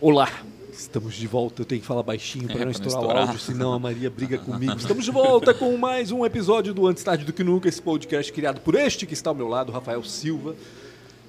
Olá, estamos de volta. Eu tenho que falar baixinho para É, não não estourar o estourar. áudio, senão a Maria briga comigo. Estamos de volta com mais um episódio do Antes Tarde do Que Nunca, esse podcast criado por este que está ao meu lado, Rafael Silva,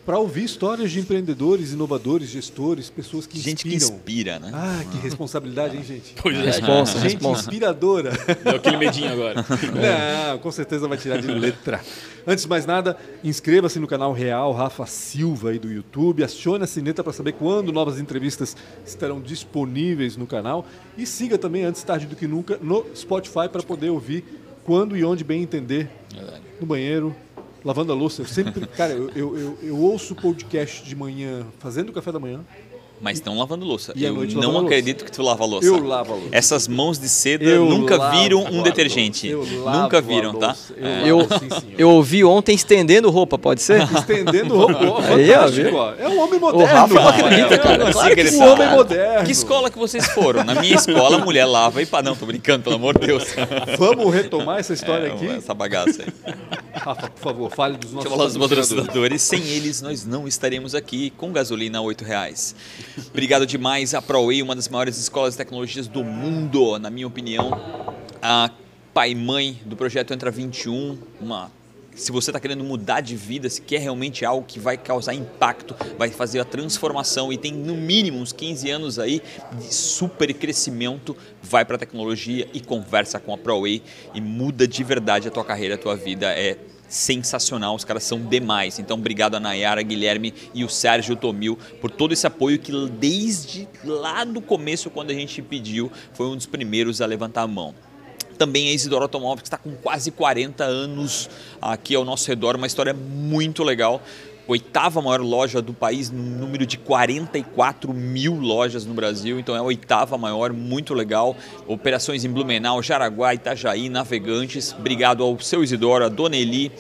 para ouvir histórias de empreendedores, inovadores, gestores, pessoas que Gente que inspiram. inspira, né? Ah, que responsabilidade, hein, gente? Pois é, Responsa, Gente responsa. inspiradora. deu aquele medinho agora. Não, com certeza vai tirar de letra. Antes de mais nada, inscreva-se no canal Real Rafa Silva aí do YouTube, acione a sineta para saber quando novas entrevistas estarão disponíveis no canal e siga também antes tarde do que nunca no Spotify para poder ouvir quando e onde bem entender Verdade. no banheiro, lavando a louça. Eu sempre, cara, eu, eu, eu, eu ouço podcast de manhã fazendo o café da manhã. Mas estão lavando louça. E eu noite não lavando a louça. acredito que tu lava a louça. Eu lavo a louça. Essas mãos de seda Eu nunca lavo viram um detergente. Eu lavo Nunca viram, tá? louça. Eu É. Eu, lavo, sim, senhor. eu ouvi ontem estendendo roupa, pode ser? Estendendo roupa. Aí, ó. É um homem moderno. Rafa não acredita, É, cara. eu Claro sei que sim. é um homem moderno. Que escola que vocês foram? Na minha escola, a mulher lava e pá. Não, tô brincando, pelo amor de Deus. Vamos retomar essa história É, aqui? Essa bagaça aí. Rafa, por favor, fale dos nossos Deixa eu falar dos patrocinadores. Sem eles, nós não estaremos aqui com gasolina a 8 reais. Obrigado demais à ProWay, uma das maiores escolas de tecnologias do mundo, na minha opinião. A pai e mãe do projeto Entra 21, uma se você está querendo mudar de vida, se quer realmente algo que vai causar impacto, vai fazer a transformação e tem no mínimo uns 15 anos aí de super crescimento, vai para a tecnologia e conversa com a ProWay e muda de verdade a tua carreira, a tua vida. É sensacional, os caras são demais. Então, obrigado a Nayara, Guilherme e o Sérgio Tomil por todo esse apoio que desde lá do começo, quando a gente pediu, foi um dos primeiros a levantar a mão. Também a Isidoro Automóveis, que está com quase 40 anos aqui ao nosso redor, uma história muito legal. Oitava maior loja do país, num número de 44 mil lojas no Brasil, então é a oitava maior, muito legal. Operações em Blumenau, Jaraguá, Itajaí, Navegantes. Obrigado ao seu Isidoro, a Dona Eli,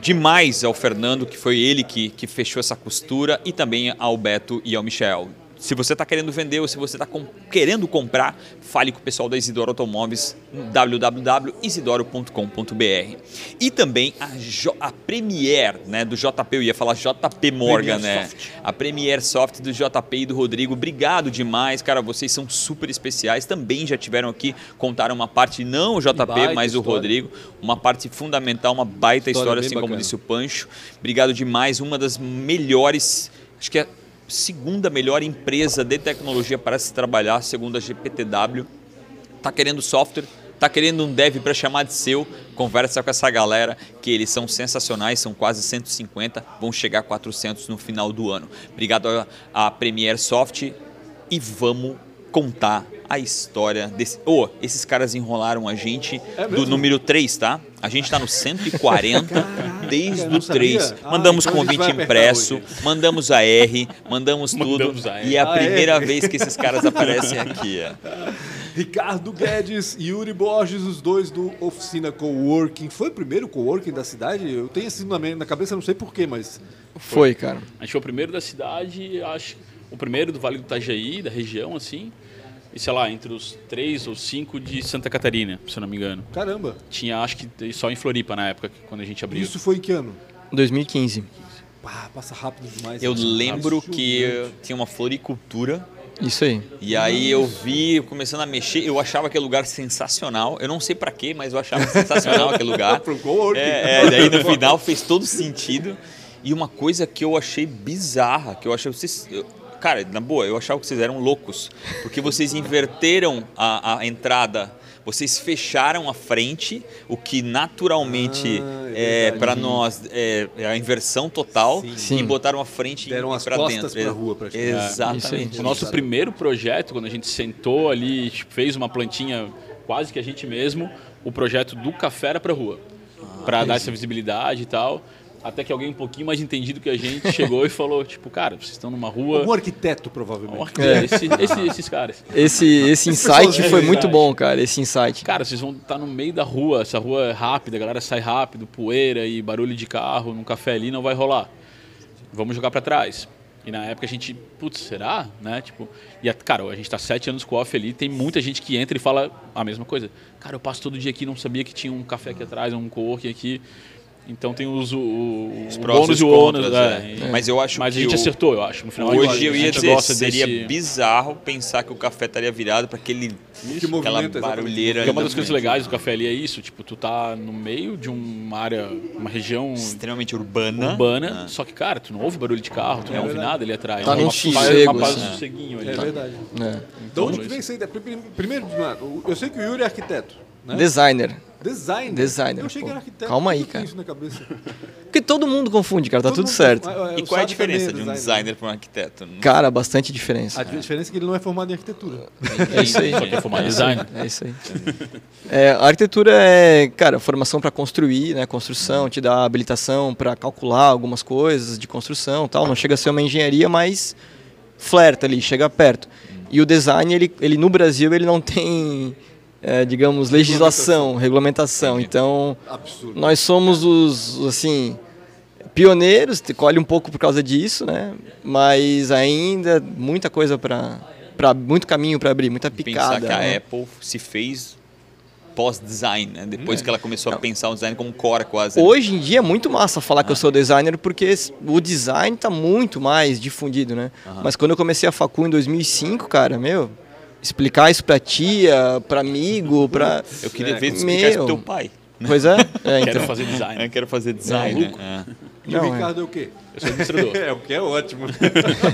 demais ao Fernando, que foi ele que, que fechou essa costura, e também ao Beto e ao Michel. Se você está querendo vender ou se você está querendo comprar, fale com o pessoal da Isidoro Automóveis, www.isidoro.com.br. E também a, a Premier, né, do JP, eu ia falar JP Morgan, Premier né? Soft. A Premier Soft do JP e do Rodrigo. Obrigado demais, cara, vocês são super especiais. Também já tiveram aqui, contaram uma parte, não o JP, mas o história. Rodrigo, uma parte fundamental, uma baita História história, assim como bacana. disse o Pancho. Obrigado demais, uma das melhores, acho que é segunda melhor empresa de tecnologia para se trabalhar, segundo a GPTW. Tá querendo software, tá querendo um dev para chamar de seu, conversa com essa galera que eles são sensacionais, são quase 150, vão chegar a 400 no final do ano. Obrigado a Premier Soft e vamos contar a história desse. Oh, esses caras enrolaram a gente É do número 3, tá? A gente tá no 140 desde eu não o 3. sabia. Ah, Mandamos então a convite impresso, hoje. mandamos a R, mandamos tudo. Mandamos a R. E é a Ah, primeira é? vez que esses caras aparecem aqui. é. Ricardo Guedes e Yuri Borges, os dois do Oficina Coworking. Foi o primeiro coworking da cidade? Eu tenho assim na, minha- na cabeça, não sei porquê, mas. Foi, cara. A gente foi o primeiro da cidade, acho o primeiro do Vale do Itajaí, da região, assim. E sei lá, entre os três ou cinco de Santa Catarina, se eu não me engano. Caramba. Tinha, acho que só em Floripa na época, quando a gente abriu. Isso foi em que ano? 2015. Pá, passa rápido demais. Eu né? lembro que tinha uma floricultura. Isso aí. E aí eu vi, começando a mexer, eu achava aquele lugar sensacional. Eu não sei pra quê, mas eu achava sensacional aquele lugar. Pro coworking. É, é, daí no final fez todo sentido. E uma coisa que eu achei bizarra, que eu achei vocês. eu- cara, na boa, eu achava que vocês eram loucos. Porque vocês inverteram a, a entrada. Vocês fecharam a frente, o que naturalmente Ah, é é, para nós é, é a inversão total. Sim. Sim. E botaram a frente Deram as para costas dentro. pra rua, praticamente. É, aí. Exatamente. O nosso primeiro projeto, quando a gente sentou ali, fez uma plantinha quase que a gente mesmo, o projeto do café era pra rua. Pra dar essa visibilidade e tal. Até que alguém um pouquinho mais entendido que a gente chegou e falou, tipo, cara, vocês estão numa rua. Algum arquiteto, provavelmente. É. Esse- esse- esses caras. Esse, esse insight é foi muito verdade. bom, cara. Esse insight. Cara, vocês vão estar no meio da rua, essa rua é rápida, a galera sai rápido, poeira e barulho de carro, num café ali não vai rolar. Vamos jogar pra trás. E na época a gente, putz, será? Né? Tipo, e a, cara, a gente tá sete anos com o off ali, tem muita gente que entra e fala a mesma coisa. Cara, eu passo todo dia aqui, não sabia que tinha um café aqui atrás, um coworking aqui. Então tem os, o, o Os bônus e os o contras. ônus. é. é. Mas eu acho Mas a que gente o- acertou, eu acho. No final, Hoje eu a ia dizer, gosta seria desse- bizarro pensar que o café estaria virado para aquele Que aquela barulheira. Porque uma ali das coisas legais do café ali é isso, tipo, tu tá no meio de uma área, uma região extremamente urbana. urbana, Ah. só que, cara, tu não ouve barulho de carro, tu não ouve verdade. nada ali atrás. Tá É num uma, sossego, uma paz assim. ali. É verdade. É. De Então, onde que vem isso aí? Pri- Primeiro, eu sei que o Yuri é arquiteto. Né? Designer. Designer. Designer, Eu achei que pô. era arquiteto. Calma aí, que cara. isso na cabeça? Porque todo mundo confunde, cara, tá Todo tudo certo. Ah, E o qual é a diferença de um designer para um arquiteto? Cara, bastante diferença. A diferença é que ele não é formado em arquitetura. É isso aí. Só que é formado em design. É isso aí. É, a arquitetura é, cara, formação para construir, né? Construção, te dá habilitação para calcular algumas coisas de construção, tal. Não chega a ser uma engenharia, mas flerta ali, chega perto. E o design, ele, ele no Brasil, ele não tem, é, digamos, legislação, regulamentação. Então, Absurdo. nós somos os, assim, pioneiros, colhe um pouco por causa disso, né? Mas ainda muita coisa para para muito caminho para abrir, muita pensar picada. que a né? Apple se fez pós-design, né? Depois que ela começou a pensar o design como core quase. Hoje em dia é muito massa falar que eu sou designer porque o design tá muito mais difundido, né? Mas quando eu comecei a facu em 2005, cara, meu, explicar isso pra tia, pra amigo, pra... Eu queria É, ver tu explicar isso pro meu. teu pai. Pois é, é Quero então. fazer Eu design. quero fazer design. Maluco. né? É. E Não, o é. Ricardo é o quê? Eu sou administrador. É, o que é ótimo. o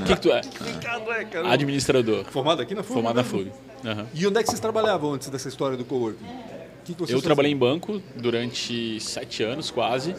que, que tu é? Ricardo é, cara. Administrador. Formado aqui na FUG? Formado na mesmo? FUG. Aham. E onde é que vocês trabalhavam antes dessa história do coworking? Que que Eu trabalhei em banco durante sete anos, quase.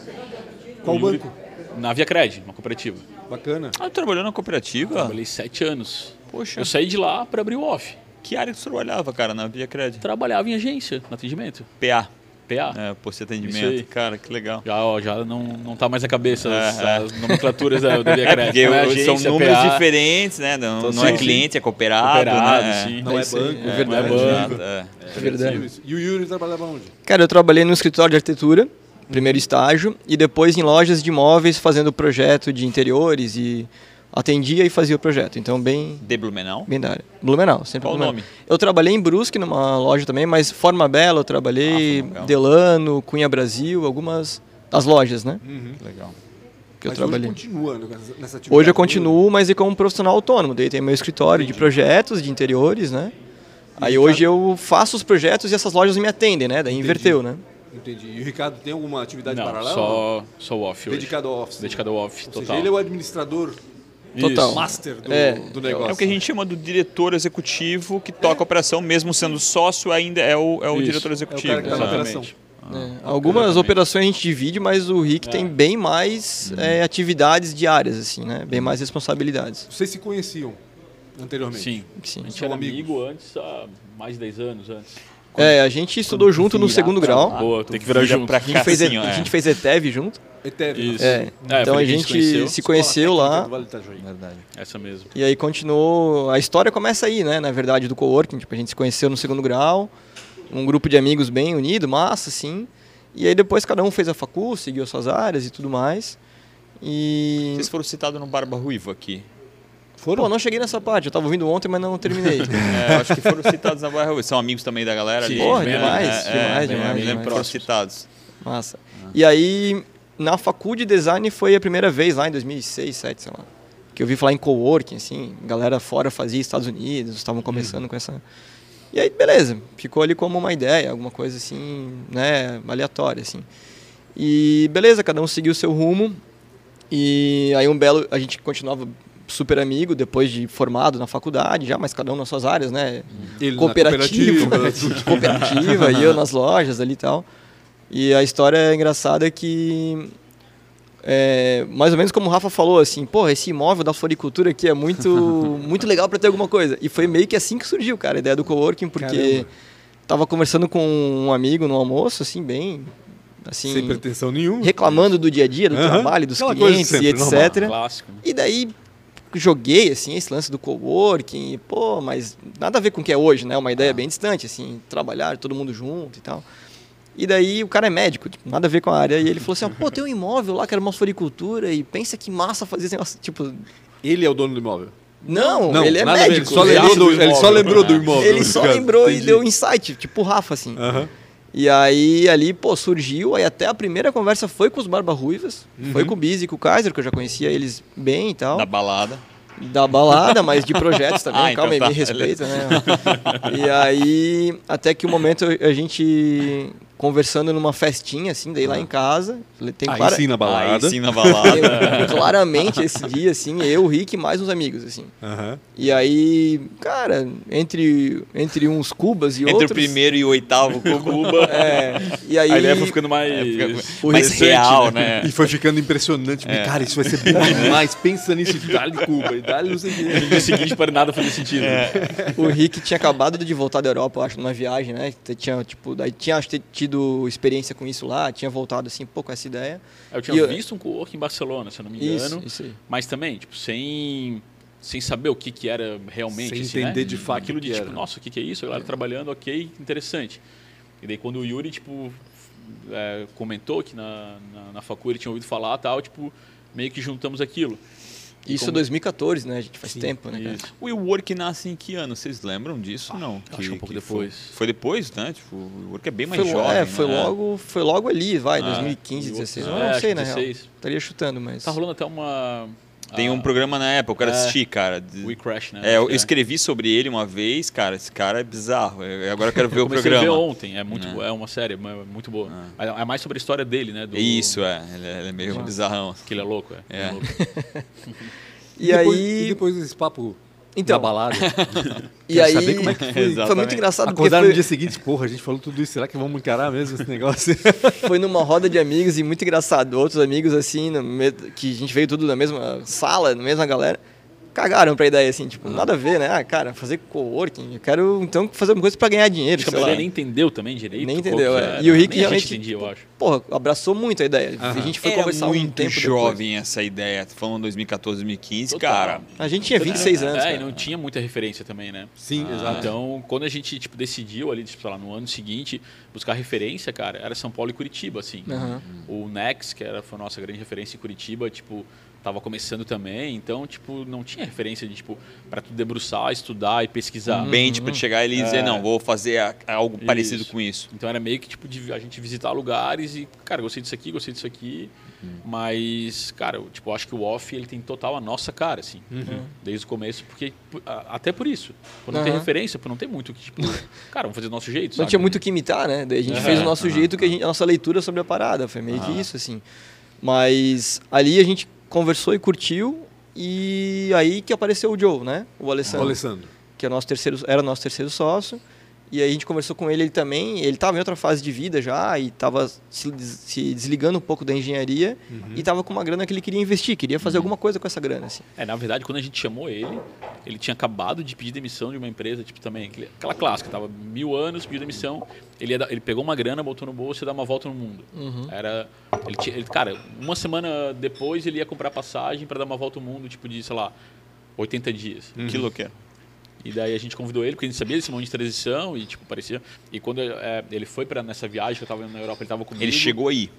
Qual Yuri- banco? Na Via Cred, uma cooperativa. Bacana. Ah, tu trabalhou na cooperativa? Trabalhei sete anos. Poxa, Eu saí de lá para abrir o off. Que área que tu trabalhava, cara, na Via Cred? Trabalhava em agência, no atendimento. PA. PA. É, posto de Isso atendimento. aí. Cara, que legal. Já, ó, já não, não tá mais na cabeça as, É, é. as nomenclaturas da, da Via É, Não é são agência, números PA, diferentes, né? Não, Então, não é sim, cliente, é cooperado. Cooperado, né? sim. Não é aí, banco. é É, verdade. não é banco. é. É verdade. E o Yuri trabalhava onde? Cara, eu trabalhei no escritório de arquitetura, primeiro estágio, e depois em lojas de imóveis fazendo projeto de interiores e atendia e fazia o projeto. Então, bem, De Blumenau. bem da área. Blumenau, sempre Qual o nome? Eu trabalhei em Brusque, numa loja também, mas Forma Bela eu trabalhei, Ah. Delano, Cunha Brasil, algumas das lojas, né? Legal. Que eu Mas trabalhei. hoje continua nessa atividade. Hoje eu continuo, mas e como profissional autônomo. Daí tem meu escritório de projetos, de interiores, né? Aí hoje eu faço os projetos e essas lojas me atendem, né? Daí inverteu, né? Entendi. E o Ricardo tem alguma atividade Não, paralela? só, só o off hoje. Dedicado ao office. Dedicado ao off, Ou total. seja, ele é o administrador Total. Isso. master do, É. do negócio. É o que a gente chama do diretor executivo que toca a operação, mesmo sendo sócio, ainda é o, é o Isso. diretor É o executivo. cara que tá na Exatamente. operação. É, Algumas exatamente. operações a gente divide, mas o Rick tem bem mais é, atividades diárias, assim, né? Bem mais responsabilidades. Vocês se conheciam anteriormente? Sim. Sim. A gente São era amigos. amigo antes, há mais de 10 anos antes. É, a gente estudou junto no segundo grau. lá, Boa, tem que virar vira junto. pra A gente fez, assim, e- a é. gente fez ETEV junto. Eterno. Isso. É, então a a gente conheceu. se conheceu lá. Do Vale. Verdade. Essa mesmo. E aí continuou. A história começa aí, né? Na verdade, do coworking. Tipo, a gente se conheceu no segundo grau. Um grupo de amigos bem unido, massa, assim. E aí depois cada um fez a facul, seguiu as suas áreas e tudo mais. E. Vocês foram citados no Barba Ruiva aqui. Pô, não cheguei nessa parte. Eu tava ouvindo ontem, mas não terminei. É, acho que foram citados na Barba Ruiva. São amigos também da galera Sim, ali. Porra, bem demais, É, é, demais, bem- demais, demais. Foram citados. Massa. E aí, na facul de design foi a primeira vez lá em 2006, 2007, sei lá. Que eu vi falar em coworking, assim. Galera fora fazia Estados Unidos, estavam começando com essa. E aí, beleza. Ficou ali como uma ideia, alguma coisa assim, né, aleatória, assim. E beleza, cada um seguiu o seu rumo. E aí um belo, a gente continuava super amigo depois de formado na faculdade, já, mas cada um nas suas áreas, né? Ele cooperativa, cooperativa. cooperativa, e eu nas lojas ali e tal. E a história é engraçada que é, mais ou menos como o Rafa falou, assim, porra, esse imóvel da floricultura aqui é muito, muito legal para ter alguma coisa. E foi meio que assim que surgiu, cara, a ideia do coworking, porque Caramba. tava conversando com um amigo no almoço, assim, bem, assim, Sem pretensão nenhuma. reclamando do dia a dia, do trabalho, dos Aquela clientes e sempre, etc. Clássico. né? E daí joguei assim esse lance do coworking, e, pô, mas nada a ver com o que é hoje, né? Uma ideia bem distante, assim, trabalhar todo mundo junto e tal. E daí o cara é médico, tipo, nada a ver com a área. E ele falou assim: pô, tem um imóvel lá que era uma floricultura e pensa que massa fazer esse negócio. Tipo, Ele é o dono do imóvel. não, ele é médico. Ele só ele lembrou acha do, ele só imóvel. lembrou do imóvel. Ele só lembrou e Entendi. deu insight, tipo o Rafa, assim. Aham. E aí ali, pô, surgiu, aí até a primeira conversa foi com os Barba Ruivas, foi com o Biz e com o Kaiser, que eu já conhecia eles bem e tal. Da balada. Da balada, mas de projetos também, Ah, então calma aí, tá, me respeita, né? E aí, até que o momento a gente conversando numa festinha, assim, daí lá em casa, tem Aí clara- sim na balada. Aí sim na balada. tem claramente esse dia, assim, eu, o Rick e mais uns amigos, assim. Aham. E aí, cara, entre, entre uns cubas e Entre outros... o primeiro e o oitavo Cuba. É, e aí... A ideia foi ficando mais. É, fica o mais recente, real, né? E foi ficando impressionante. É. Cara, isso vai ser bom demais. Pensa nisso. Dá-lhe Cuba. E dá-lhe não sei o No dia seguinte, para nada fazer sentido. O Rick tinha acabado de voltar da Europa, eu acho, numa viagem, né? Tinha, tipo, daí tinha acho, tido experiência com isso lá, tinha voltado assim, pô, com essa ideia. Eu tinha E eu- visto um co-work em Barcelona, se eu não me Isso, engano. isso aí. Mas também, tipo, sem, sem saber o que, que era realmente. Sem assim, entender né? de fato Aquilo de, tipo, era. nossa, o que, que é isso? A galera trabalhando, ok, interessante. E daí quando o Yuri, tipo, é, comentou que na, na, na facu ele tinha ouvido falar tal, tipo, meio que juntamos aquilo. Isso é como- 2014, né? A gente faz tempo, né? O WeWork nasce em que ano? Vocês lembram disso? não. acho que um pouco foi- depois. Foi, depois, né? Tipo, o WeWork é bem mais Foi, jovem. é, foi né? logo, foi logo ali, vai, Ah, 2015, e 16. outros- Eu é, não sei, que. 16. Estaria chutando, mas... Tá rolando até uma. Tem um ah, programa na época, eu quero É. assistir, cara. We Crash, né? É, eu que escrevi sobre ele uma vez, cara. Esse cara é bizarro. Eu- Agora eu quero ver o Comecei a programa. ver ontem, é, muito, É. é. uma série é muito boa. Mas É mais sobre a história dele, né? Do, Isso, é. Ele é, ele é meio bizarrão. Que ele é louco, é. É. É louco. E, depois, aí... e depois desse papo Então, da balada. e aí... saber como é que foi. Foi Exatamente. muito engraçado porque Acordar foi, no dia seguinte, porra, a gente falou tudo isso. Será que vamos encarar mesmo esse negócio? foi numa roda de amigos e muito engraçado. Outros amigos, assim, no que a gente veio tudo na mesma sala, na mesma galera, cagaram pra ideia, assim, tipo, nada a ver, né? Ah, cara, fazer coworking, eu quero então fazer uma coisa pra ganhar dinheiro, Acho que a nem entendeu também direito. Nem entendeu, é. E o Rick Nem realmente- A gente entendia, eu acho. Porra, abraçou muito a ideia. A gente foi Era conversar um muito tempo depois. jovem essa ideia. Falando 2014, 2015, Total. cara. A gente tinha 26 anos, É, e cara. não tinha muita referência também, né? Sim, Ah, exato. Então, quando a gente tipo, decidiu ali, tipo, sei lá, no ano seguinte, buscar referência, cara, era São Paulo e Curitiba, assim. Aham. O Nex, que era, foi a nossa grande referência em Curitiba, tipo, tava começando também, então, tipo, não tinha referência de, tipo, para tu debruçar, estudar e pesquisar. Bem, tipo, de chegar ali e dizer, É. não, vou fazer a- algo parecido Isso. com isso. Então era meio que tipo de a gente visitar lugares e, cara, gostei disso aqui, gostei disso aqui. Mas, cara, eu, tipo, acho que o off ele tem total a nossa cara, assim. Desde o começo, porque até por isso. Por não ter Aham. referência, por não ter muito que, tipo, cara, vamos fazer do nosso jeito. Não tinha muito o que imitar, né? Daí a gente fez o nosso jeito, que a, gente- a nossa leitura sobre a parada. Foi meio que isso, assim. Mas ali a gente conversou e curtiu. E aí que apareceu o Joe, né? O O Alessandro. Alessandro. que é nosso terceiro, era nosso terceiro sócio. E aí a gente conversou com ele, ele também, ele estava em outra fase de vida já e estava se, des- se desligando um pouco da engenharia e estava com uma grana que ele queria investir, queria fazer alguma coisa com essa grana, assim. É, na verdade, quando a gente chamou ele, ele tinha acabado de pedir demissão de uma empresa, tipo, também, aquela clássica, tava mil anos, pediu demissão, ele, ia dar- ele pegou uma grana, botou no bolso e ia dar uma volta no mundo. Era, ele, tinha- ele- cara, uma semana depois ele ia comprar passagem para dar uma volta no mundo, tipo, de, sei lá, 80 dias. Que loucura. E daí a gente convidou ele, porque a gente sabia desse momento de transição e, tipo, parecia... E quando é, ele foi para nessa viagem que eu tava na Europa, ele tava comigo... Ele chegou aí.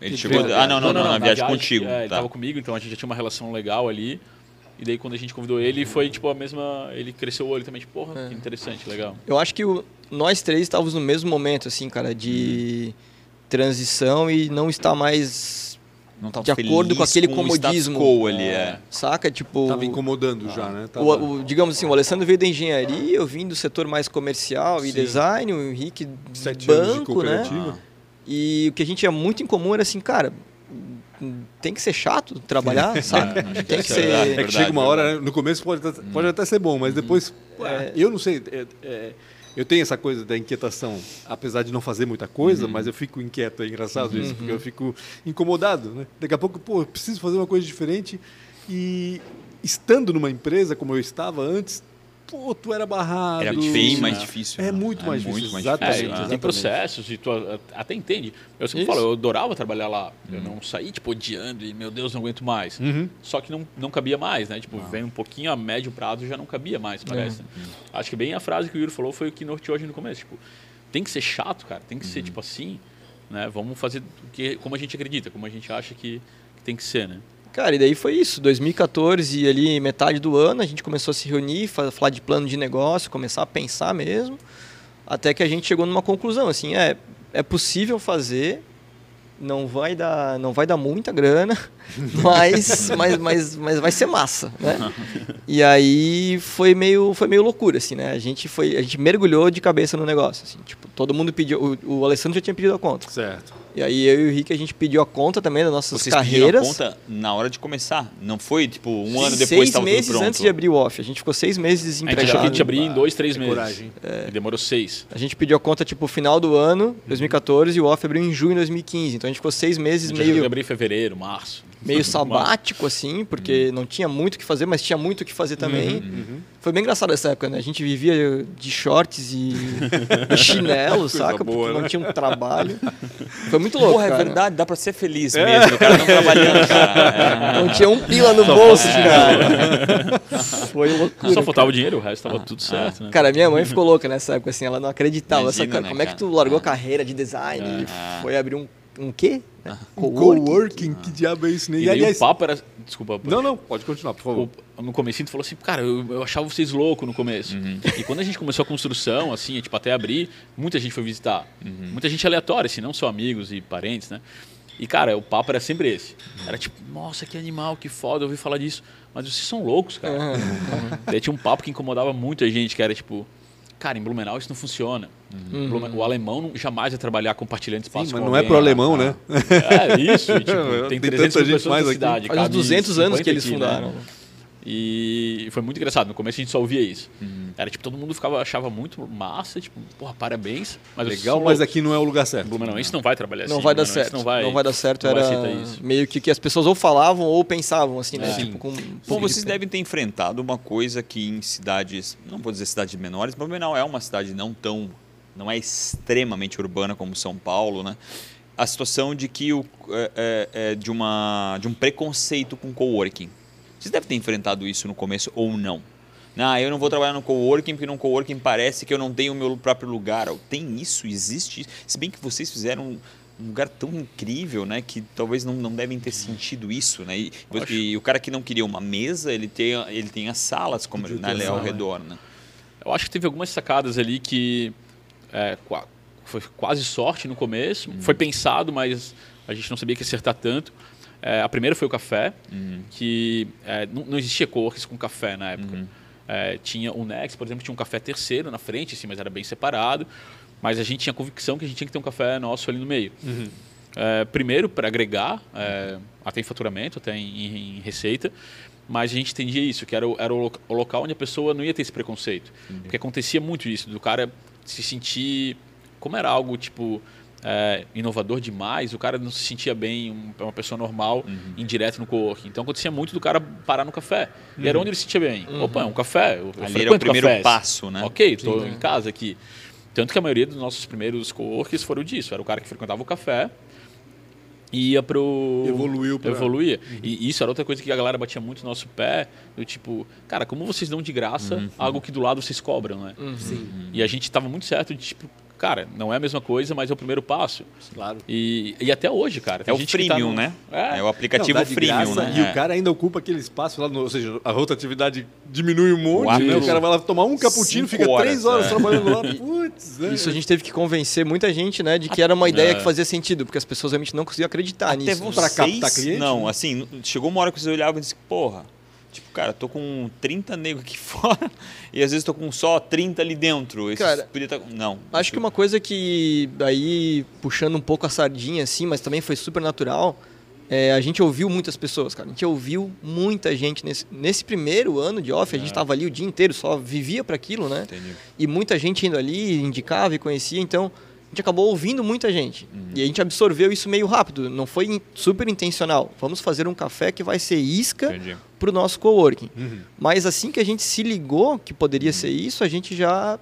Ele Que chegou. Ah, não, não, não, na viagem contigo. É, ele tá. tava comigo, então a gente já tinha uma relação legal ali. E daí quando a gente convidou ele, foi tipo a mesma. Ele cresceu o olho também, tipo, porra, É. que interessante, legal. Eu acho que o- nós três estávamos no mesmo momento, assim, cara, de transição e não estar mais, Não tava de acordo com aquele com o comodismo. quo ali, é. saca? Tipo, Tava incomodando já, né? Tava... o, o- digamos assim, o Alessandro veio da engenharia, eu vim do setor mais comercial e Sim. design, o Henrique Sete banco, anos de né? cooperativa. E o que a gente tinha muito em comum era assim, cara, tem que ser chato trabalhar, sabe? acho que tem que essa é ser. É que chega uma hora, verdade. né, no começo pode, até- pode até ser bom, mas depois, É. eu não sei, é- é, eu tenho essa coisa da inquietação, apesar de não fazer muita coisa, mas eu fico inquieto, é engraçado isso, porque eu fico incomodado, né? Daqui a pouco, pô, eu preciso fazer uma coisa diferente. E estando numa empresa como eu estava antes, pô, tu era barrado. Era bem né? mais difícil. É né? muito mais muito difícil, mais exatamente. É, difícil, tem processos e tu até entende. Eu sempre Isso. falo, eu adorava trabalhar lá. Eu não saí, tipo, odiando e, meu Deus, não aguento mais. Uhum. Só que não, não cabia mais, né? Tipo, vem um pouquinho a médio prazo já não cabia mais, parece. né? Acho que bem a frase que o Yuri falou foi o que norteou hoje no começo. Tipo, tem que ser chato, cara. Tem que ser, tipo assim, né? Vamos fazer o que, como a gente acredita, como a gente acha que, que tem que ser, né? Cara, e daí foi isso. 2014, ali, metade do ano, a gente começou a se reunir, fa- falar de plano de negócio, começar a pensar mesmo. Até que a gente chegou numa conclusão, assim, é, é possível fazer, não vai dar, não vai dar muita grana, mas, mas, mas, mas vai ser massa, né? E aí foi meio, foi meio loucura, assim, né? A gente foi, a gente mergulhou de cabeça no negócio, assim, tipo, todo mundo pediu, o, o Alessandro já tinha pedido a conta. Certo. E aí eu e o Rick a gente pediu a conta também das nossas Vocês pediram a carreiras. conta na hora de começar. Não foi, tipo, um ano depois seis estava tudo meses pronto. antes de abrir o off. A gente ficou seis meses A gente achou que a gente abria em dois, três É meses. coragem. E demorou seis. A gente pediu a conta tipo final do ano, 2014, e o off abriu em junho de 2015. Então a gente ficou seis A meses gente achou que meio, abria em fevereiro, março. Meio sabático, assim, porque não tinha muito o que fazer, mas tinha muito o que fazer também. Foi bem engraçado essa época, né? A gente vivia de shorts e, e chinelo, Coisa saca? boa, porque né? não tinha um trabalho. Foi muito louco, Porra, é cara. verdade, dá pra ser feliz mesmo. O cara não trabalhando, cara. Não tinha um pila no bolso, cara. Foi loucura. Só faltava o dinheiro, o resto tava tudo certo, né? Cara, minha mãe ficou louca nessa época, assim, ela não acreditava. Imagina, Essa, cara, né, como é que tu largou a carreira de design Ah. e foi abrir um, um quê? Um Coworking? coworking, que diabo é isso? né? E E, aliás, o papo era... Desculpa. não, não, pode continuar, por favor. o- no comecinho tu falou assim, cara, eu, eu achava vocês loucos no começo. E quando a gente começou a construção, assim, tipo, até abrir, muita gente foi visitar. Muita gente aleatória, assim, não só amigos e parentes, né? E, cara, o papo era sempre esse. Era tipo, nossa, que animal, que foda, eu ouvi falar disso. Mas vocês são loucos, cara. Daí tinha um papo que incomodava muita gente, que era tipo, cara, em Blumenau isso não funciona. Blumen- O alemão não- jamais vai trabalhar compartilhando espaço Sim, com mas não é alguém. pro alemão, né? É, isso. e, tipo, Tem tem tanta 300 mil gente pessoas na aqui. cidade. Faz uns cabe 200 anos 50 que eles aqui, né? E foi muito engraçado. No começo a gente só ouvia isso. Era tipo, todo mundo ficava, achava muito massa, tipo, porra, parabéns. Mas Legal, mas aqui não é o lugar certo. Blumenauense não vai trabalhar assim. Não vai dar Blumenauense certo. Não vai, não vai dar certo. não vai Era aceitar isso. meio que que as pessoas ou falavam ou pensavam, assim, né? Tipo, com... Bom, vocês devem ter enfrentado uma coisa que em cidades, não vou dizer cidades menores, mas Blumenau é uma cidade não tão, não é extremamente urbana como São Paulo, né? A situação de que o, é, é, é de, uma, de um preconceito com coworking. Vocês devem ter enfrentado isso no começo ou não? Ah, eu não vou trabalhar no coworking porque no coworking parece que eu não tenho o meu próprio lugar. Tem isso, existe isso. Se bem que vocês fizeram um lugar tão incrível, né, que talvez não, não devem ter sentido isso, né? E, e o cara que não queria uma mesa, ele tem, ele tem as salas como Podia né, ao redor, né? Eu acho que teve algumas sacadas ali que é, foi quase sorte no começo. Foi pensado, mas a gente não sabia que acertar tanto. É, a primeira foi o café, que é, não, não existia coworks com café na época. É, tinha o Nex, por exemplo, tinha um café terceiro na frente, assim, mas era bem separado. Mas a gente tinha convicção que a gente tinha que ter um café nosso ali no meio. É, primeiro, para agregar, é, até em faturamento, até em, em receita, mas a gente entendia isso, que era, o, era o, lo- o local onde a pessoa não ia ter esse preconceito. Porque acontecia muito isso, do cara se sentir. Como era algo tipo. É, inovador demais, o cara não se sentia bem, um- uma pessoa normal, indireto no coworking. Então acontecia muito do cara parar no café. E era onde ele se sentia bem. Opa, é um café. Eu, eu Ali era o primeiro cafés. passo, né? Ok, estou em casa aqui. Tanto que a maioria dos nossos primeiros coworks foram disso. Era o cara que frequentava o café e ia pro... Evoluiu pra- Evoluía. E isso era outra coisa que a galera batia muito no nosso pé. Do tipo, cara, como vocês dão de graça algo que do lado vocês cobram, né? Sim, E a gente tava muito certo de tipo, cara, não é a mesma coisa, mas é o primeiro passo. claro. E, e até hoje, cara. É o gente que tá freemium, no- né? É. É o aplicativo Não, freemium, graça, né? E É. o cara ainda ocupa aquele espaço lá, no, ou seja, a rotatividade diminui um monte, Quatro. né? O cara vai lá tomar um cappuccino, fica horas, três horas é. trabalhando lá. Putz, né? Isso a gente teve que convencer muita gente, né, de que era uma ideia É. que fazia sentido, porque as pessoas realmente não conseguiam acreditar Até nisso. né? Pra vocês, captar cliente, não, né? assim, chegou uma hora que vocês olhavam e disseram, porra, tipo, cara, tô com 30 negros aqui fora e às vezes tô com só 30 ali dentro. Esses Cara, podia tá- Não. Acho que uma coisa que aí puxando um pouco a sardinha assim, mas também foi super natural, é, a gente ouviu muitas pessoas, cara. A gente ouviu muita gente nesse, nesse primeiro ano de off, a gente tava ali o dia inteiro, só vivia para aquilo, né? Entendi. E muita gente indo ali, indicava e conhecia, então a gente acabou ouvindo muita gente. E a gente absorveu isso meio rápido, não foi in- super intencional. Vamos fazer um café que vai ser isca para o nosso coworking. Uhum. Mas assim que a gente se ligou que poderia ser isso, a gente já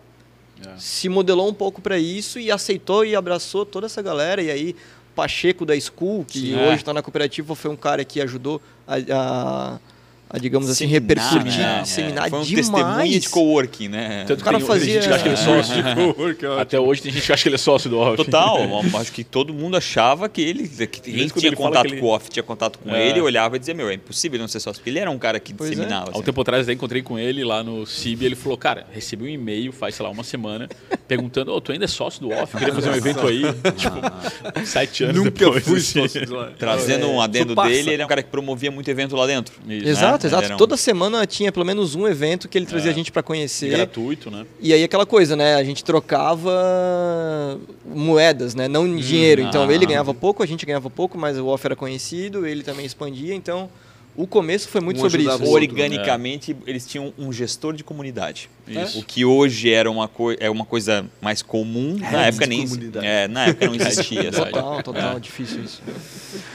É. se modelou um pouco para isso e aceitou e abraçou toda essa galera. E aí, Pacheco da School, que Sim. hoje É. está na cooperativa, foi um cara que ajudou a, a, a, digamos assim, Seminar, repercutir, né? disseminar Foi um demais. testemunha de coworking, né? Tanto O cara que tem, tem fazia- gente que acha que ele é sócio. Até Até hoje tem gente que acha que ele é sócio do off. Total, acho que todo mundo achava que ele, que quem tinha ele contato que ele- com o off tinha contato com É. ele, olhava e dizia, meu, é impossível não ser sócio, porque ele era um cara que Pois é. disseminava. Há um assim. tempo atrás, eu encontrei com ele lá no CIB e ele falou, cara, recebi um e-mail faz, sei lá, uma semana, perguntando, ô, tu ainda é sócio do Off? Queria fazer um evento aí. tipo, sete anos Nunca depois. fui assim. sócio de lá. Trazendo um adendo Isso passa. dele, ele é um cara que promovia muito evento lá dentro. Isso. Exato, exato. Um- Toda semana tinha pelo menos um evento que ele trazia É. a gente para conhecer. Gratuito, né? E aí aquela coisa, né? A gente trocava moedas, né? Não dinheiro. Então ah. ele ganhava pouco, a gente ganhava pouco, mas o off era conhecido, ele também expandia. Então o começo foi muito Um sobre isso. ajudava assim. o outro. Organicamente, eles tinham um gestor de comunidade. Isso. O que hoje era uma, é uma coisa mais comum, na Heads época nem é, na época não existia. sabe? Total, total, difícil isso.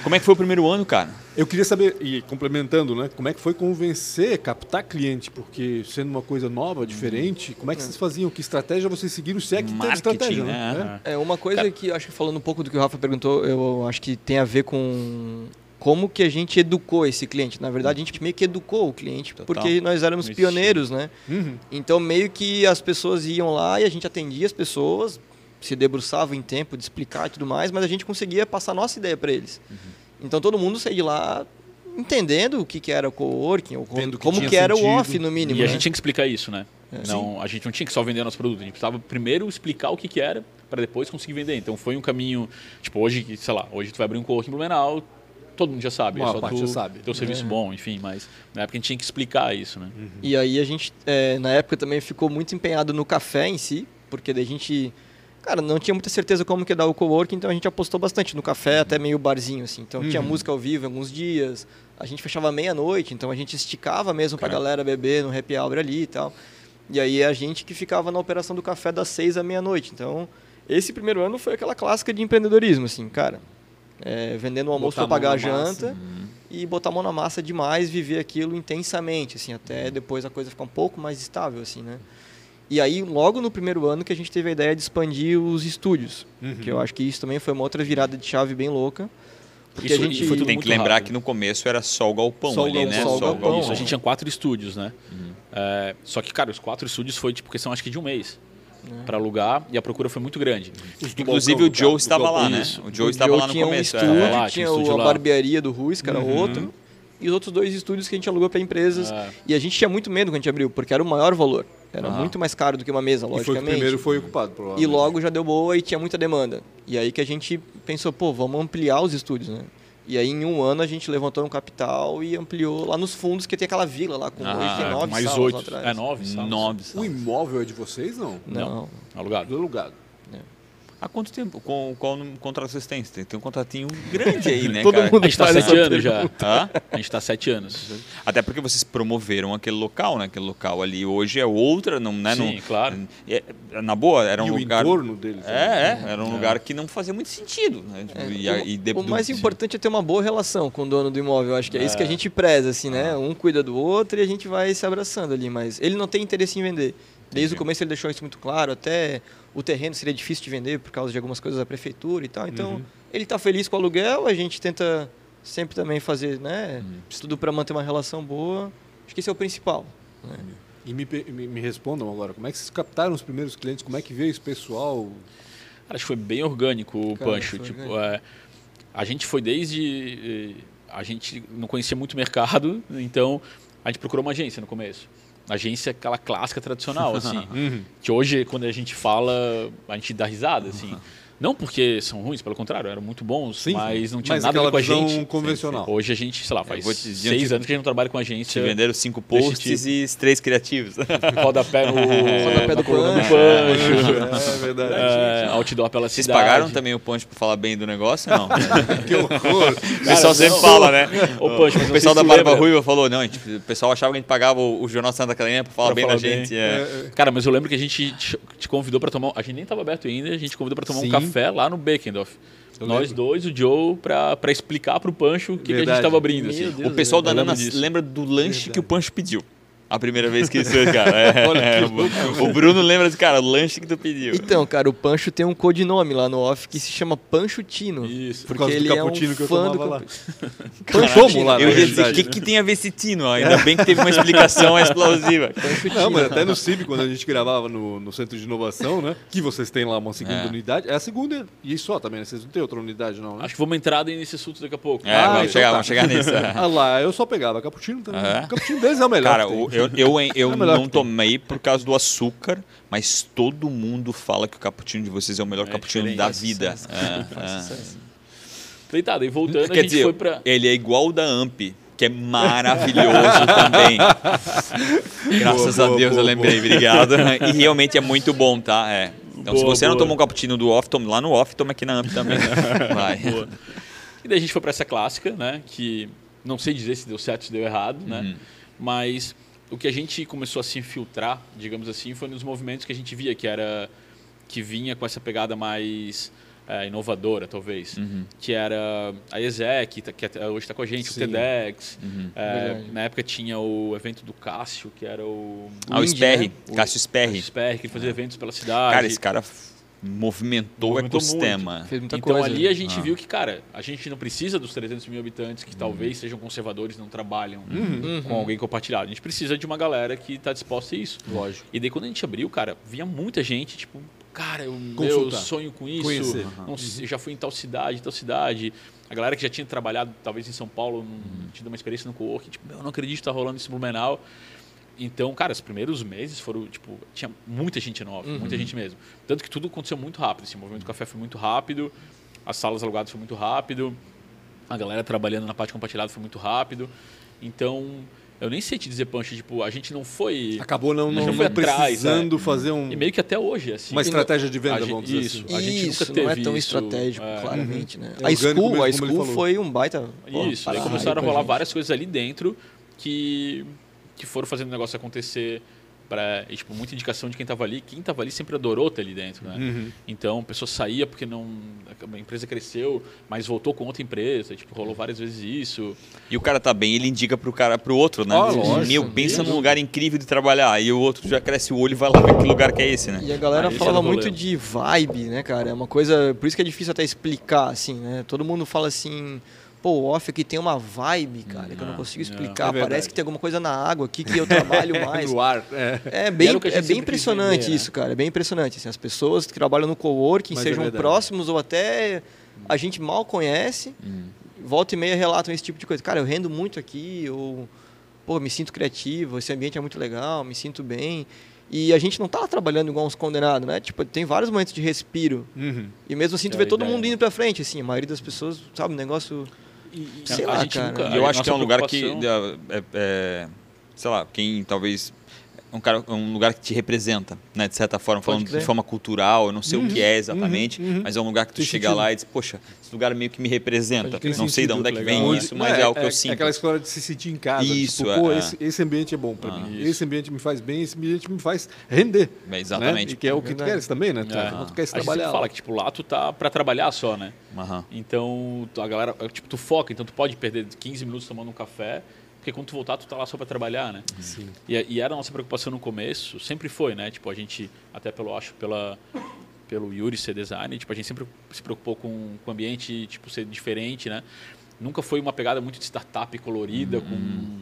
Como é que foi o primeiro ano, cara? Eu queria saber, e complementando, né, como é que foi convencer, captar cliente? Porque sendo uma coisa nova, diferente, como é que vocês faziam? Que estratégia vocês seguiram? Se é que teve Marketing, estratégia, né? né? É uma coisa que acho que falando um pouco do que o Rafa perguntou, eu acho que tem a ver com como que a gente educou esse cliente. Na verdade, a gente meio que educou o cliente, Total. porque nós éramos pioneiros, né? É. Uhum. Então, meio que as pessoas iam lá e a gente atendia as pessoas, se debruçava em tempo de explicar e tudo mais, mas a gente conseguia passar a nossa ideia para eles. Uhum. Então, todo mundo saía de lá entendendo o que, que era o coworking, ou como, que como que era o sentido. off, no mínimo. E a né? gente tinha que explicar isso, né? não, a gente não tinha que só vender nosso produto, a gente precisava primeiro explicar o que, que era para depois conseguir vender. Então foi um caminho, tipo, hoje, sei lá, hoje tu vai abrir um coworking Blumenau, todo mundo já sabe, é Uma só parte tu já sabe. ter o serviço É. bom, enfim, mas na época a gente tinha que explicar isso, né? E aí a gente, é, na época, também ficou muito empenhado no café em si, porque daí a gente, cara, não tinha muita certeza como que ia dar o coworking, então a gente apostou bastante no café, até meio barzinho, assim. Então tinha Uhum. música ao vivo alguns dias, a gente fechava meia-noite, então a gente esticava mesmo pra Caramba. galera beber no happy hour ali e tal. E aí a gente que ficava na operação do café das seis à meia-noite. Então, esse primeiro ano foi aquela clássica de empreendedorismo, assim, cara. É, vendendo o almoço para pagar a janta e botar a mão na massa demais, viver aquilo intensamente, assim, até depois a coisa ficar um pouco mais estável, assim, né? E aí, logo no primeiro ano que a gente teve a ideia de expandir os estúdios, Uhum. que eu acho que isso também foi uma outra virada de chave bem louca, porque Isso- a e gente foi tudo Tem que lembrar rápido. que no começo era só o galpão Só ali, galpão, né? só o galpão. Isso, a gente tinha quatro estúdios, né? Uhum. É, só que, cara, os quatro estúdios foi tipo questão acho que de um mês É. para alugar e a procura foi muito grande. Inclusive balcão, o Joe estava lá, né? Isso. O Joe estava lá no tinha começo. um é. estúdio, Lá, tinha tinha um a barbearia do Ruiz, que era Uhum. outro, e os outros dois estúdios que a gente alugou para empresas. É. E a gente tinha muito medo quando a gente abriu, porque era o maior valor. Era Ah. muito mais caro do que uma mesa, E foi logicamente. primeiro foi ocupado, E provavelmente. logo já deu boa e tinha muita demanda. E aí que a gente pensou, pô, vamos ampliar os estúdios, né? E aí em um ano a gente levantou um capital e ampliou lá nos fundos, que tem aquela vila lá com Ah, hoje tem nove mais salas atrás. É nove, salas. Nove. O salas. imóvel é de vocês, não? Não. Alugado. Do alugado. Há quanto tempo? Com, qual contrato vocês têm? Tem, tem um contratinho grande aí, né, Todo cara? mundo A gente tá faz sete anos já. Hã? A gente tá sete anos. Até porque vocês promoveram aquele local, né? Aquele local ali hoje é outra, não, né? Sim, não, claro. é- na boa, era um e o lugar. entorno deles. né? É, é, era um É. lugar que não fazia muito sentido. Né? É, e, o, aí, de- o do- mais importante é ter uma boa relação com o dono do imóvel. Acho que é, isso que a gente preza, assim, né? Um cuida do outro e a gente vai se abraçando ali. Mas ele não tem interesse em vender. Desde Entendi. o começo ele deixou isso muito claro. Até o terreno seria difícil de vender por causa de algumas coisas da prefeitura e tal. Então, Uhum. ele está feliz com o aluguel. A gente tenta sempre também fazer, né? Tudo para manter uma relação boa. Acho que esse é o principal. né? E me, me, me respondam agora, como é que vocês captaram os primeiros clientes? Como é que veio esse pessoal? Acho que foi bem orgânico o Cara, Pancho. Tipo, orgânico. é, a gente foi desde. eh, A gente não conhecia muito o mercado, então a gente procurou uma agência no começo. Agência aquela clássica tradicional, assim. Uhum. que hoje, quando a gente fala, a gente dá risada, assim. Não porque são ruins, pelo contrário, eram muito bons, Sim, mas não tinha mas nada a ver com a gente. convencional. Hoje a gente, sei lá, faz vou te seis que- anos que a gente não trabalha com Te agência. venderam cinco posts e três criativos. Rodapé no Rodapé do na coluna Pancho. Pancho. É verdade. É, outdoor pela Vocês cidade. pagaram também o ponte pra falar bem do negócio não? que horror. o pessoal sempre não. fala, né? Ô, Pancho, o pessoal da Barba. Ruiva falou, não, a gente- o pessoal achava que a gente pagava o, o Jornal Santa Catarina pra falar Pra bem falar da gente. bem. é. Cara, mas eu lembro que a gente te, te convidou pra tomar. A gente nem tava aberto ainda, a gente convidou pra tomar Sim. um café lá no Beckendorf. Eu Nós lembro. dois, o Joe, pra, pra explicar pro Pancho o que, que a gente Verdade. tava abrindo. Assim. Deus. O pessoal da Nana lembra do lanche que o Pancho pediu. A primeira vez que isso, cara. É, é, o, o Bruno lembra desse cara, o lanche que tu pediu. Então, cara, o Pancho tem um codinome lá no off que se chama Pancho Tino. Isso. Por Porque causa do ele é um que eu fã do tomava lá. Pancho lá, na Eu ia dizer, o que, né? que tem a ver esse Tino? Ainda bem que teve uma explicação mais plausível. Pancho Não, Tino. mas até no CIB, quando a gente gravava no, no Centro de Inovação, né? Que vocês têm lá uma segunda É. unidade. É a segunda e só também, né? Vocês não têm outra unidade, não, né? Acho que vamos entrar nesse assunto daqui a pouco. É, Ah, vamos, então chegar, tá. vamos chegar nisso. Ah lá, eu só pegava cappuccino também. É? O cappuccino deles é o melhor. Cara, o- eu, eu, hein, eu É não tomei por causa do açúcar, mas todo mundo fala que o cappuccino de vocês é o melhor É cappuccino da vida. sucesso, É, é. sucesso. Daí voltando, a Quer gente dizer, foi pra... ele é igual o da Amp, que é maravilhoso também. Graças Boa, a boa, Deus eu boa, lembrei, obrigado. E realmente é muito bom, tá? É. Então, se Boa, você não boa. tomou um cappuccino do off, tome lá no off, toma aqui na Amp também. Vai. Boa. E daí a gente foi pra essa clássica, né? Que não sei dizer se deu certo ou se deu errado, Uhum. né? Mas o que a gente começou a se infiltrar, digamos assim, foi nos movimentos que a gente via, que era que vinha com essa pegada mais é, inovadora, talvez. Uhum. Que era a ESEC, que até hoje está com a gente, Sim. o TEDx. Uhum. É, na época tinha o evento do Cássio, que era o... Ah, o Sperry, né? Cássio Sperry. o Sperry, que ele fazia eventos pela cidade. Cara, esse cara movimentou, Movimentou o ecossistema. Fez muita então coisa. ali a gente Ah. viu que, cara, a gente não precisa dos 300 mil habitantes que talvez sejam conservadores, não trabalham Uhum. com alguém compartilhado. A gente precisa de uma galera que está disposta a isso. Lógico. E daí quando a gente abriu, cara, vinha muita gente, tipo, cara, eu, eu sonho com isso, não eu já fui em tal cidade, tal cidade. A galera que já tinha trabalhado, talvez em São Paulo, Uhum. tinha uma experiência no co-work, tipo, eu não acredito que tá rolando isso em Blumenau. Então, cara, os primeiros meses foram, tipo, tinha muita gente nova, Uhum. muita gente mesmo. Tanto que tudo aconteceu muito rápido, assim, o movimento do café foi muito rápido, as salas alugadas foi muito rápido, a galera trabalhando na parte compartilhada foi muito rápido. Então, eu nem sei te dizer, Pancho, tipo, a gente não foi... Acabou não, não, não foi atrás, precisando fazer um, E meio que até hoje, é assim. uma estratégia de venda, gente- vamos dizer isso. assim. A gente Isso, nunca não é teve tão isso, estratégico, é. claramente, né? É a School, mesmo, a School foi um baita... pô, Isso, aí parceiro começaram a rolar várias coisas ali dentro que, que foram fazendo o negócio acontecer. Pra, e, tipo, muita indicação de quem estava ali. Quem estava ali sempre adorou estar ali dentro, né? Uhum. Então, a pessoa saía porque não a empresa cresceu, mas voltou com outra empresa. Tipo, rolou várias vezes isso. E o cara tá bem, ele indica pro cara pro outro, né? Ah. Meu, pensa Isso. num lugar incrível de trabalhar. E o outro já cresce o olho e vai lá ver que lugar que é esse, né? E a galera Ah, fala rolê. muito de vibe, né, cara? É uma coisa. Por isso que é difícil até explicar, assim, né? Todo mundo fala assim. Pô, o off aqui tem uma vibe, cara, que eu não Não, consigo não. explicar. É verdade. Parece que tem alguma coisa na água aqui que eu trabalho mais. No ar, é. É bem, o é bem quis impressionante vender, né? isso, cara. É bem impressionante. Assim, as pessoas que trabalham no coworking, Mas é sejam verdade. próximos ou até a gente mal conhece, Hum. volta e meia relatam esse tipo de coisa. Cara, eu rendo muito aqui, ou pô, me sinto criativo, esse ambiente é muito legal, me sinto bem. E a gente não tá trabalhando igual uns condenados, né? Tipo, tem vários momentos de respiro. Uhum. E mesmo assim, tu É vê todo ideia, mundo né? indo pra frente, assim. A maioria das pessoas, sabe, um negócio... Sei a lá, gente cara. nunca- E eu acho que é um lugar que, é- é, sei lá, quem talvez um, cara, um lugar que te representa, né, de certa forma, falando crer. de forma cultural, eu não sei o que é exatamente, uhum, uhum. mas é um lugar que tu Tem chega sentido. lá e diz, poxa, esse lugar meio que me representa. Não sei de sentido, onde é que legal. vem isso, mas é, algo que eu sinto. É aquela história de se sentir em casa. Isso, tipo, pô, é, é. esse, esse ambiente é bom pra Ah, mim. isso. Esse ambiente me faz bem, esse ambiente me faz render. É, exatamente. Né? E que é o que tu queres também, né? Tu, É. tu queres a trabalhar. fala que, tipo, lá tu tá pra trabalhar só, né? Então, tu- a galera, tipo, tu foca, então tu pode perder 15 minutos tomando um café, porque quando tu voltar, tu tá lá só pra trabalhar, né? Sim. E, e era a nossa preocupação no começo, sempre foi, né? Tipo, a gente, até pelo, acho, pela, pelo Yuri ser designer, tipo, a gente sempre se preocupou com, com o ambiente, tipo, ser diferente, né? Nunca foi uma pegada muito de startup colorida, com,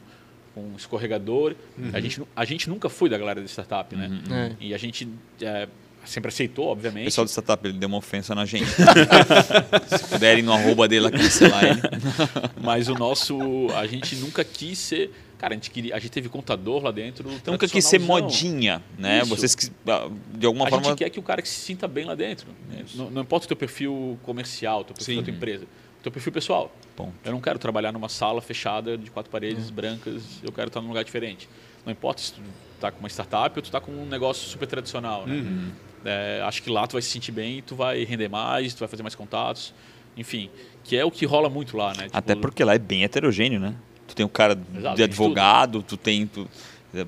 com escorregador. A, gente, a gente nunca foi da galera de startup, né? É. E a gente é, sempre aceitou, O obviamente. pessoal do startup, ele deu uma ofensa na gente. Se puderem no arroba dele lá, cancelar ele. Mas o nosso, a gente nunca quis ser. Cara, a gente, queria, a gente teve contador lá dentro. Nunca quis ser modinha, né? Isso. Vocês, que, ah, de alguma a forma... gente quer que o cara que se sinta bem lá dentro. né? Não, não importa o teu perfil comercial, teu perfil Sim. da tua empresa. O teu perfil pessoal. Ponto. Eu não quero trabalhar numa sala fechada de quatro paredes brancas. Eu quero estar num lugar diferente. Não importa se tu tá com uma startup ou tu tá com um negócio super tradicional, né? É, acho que lá tu vai se sentir bem, tu vai render mais, tu vai fazer mais contatos. Enfim, que é o que rola muito lá, né? Tipo, Até porque lá é bem heterogêneo, né? Tu tem um cara Exato, de advogado, tu tem. Tu,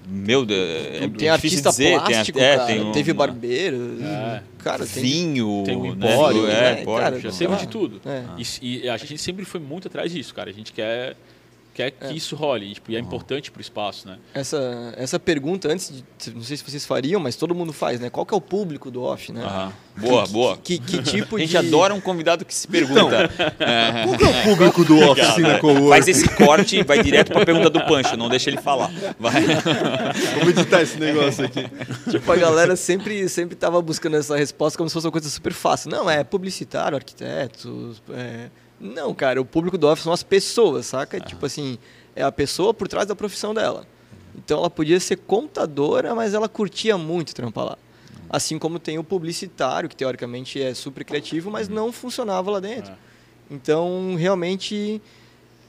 meu Deus, é Tem difícil artista dizer, plástico, tem, é, cara. tem um- Teve barbeiro. É. Cara, vinho, tem um né? empório, é, né? empório. Cara, Já teve de tudo. É. E, e a gente sempre foi muito atrás disso, cara. A gente quer quer que isso role. E, tipo, e é importante para o espaço, né? Essa, essa pergunta, antes de. Não sei se vocês fariam, mas todo mundo faz, né? Qual que é o público do off, né? Aham. Boa, boa. Que, que tipo A gente de. adora um convidado que se pergunta. É. Qual que é o público do Oficina Coworking? Faz esse corte e vai direto para a pergunta do Pancho, não deixa ele falar. Vai. Vamos editar esse negócio aqui. Tipo, a galera sempre, sempre tava buscando essa resposta como se fosse uma coisa super fácil. Não, é publicitário, arquitetos. é- Não, cara, o público do office são as pessoas, saca? Tipo assim, é a pessoa por trás da profissão dela. Então ela podia ser contadora, mas ela curtia muito trampar lá. Assim como tem o publicitário, que teoricamente é super criativo, mas não funcionava lá dentro. É. Então, realmente,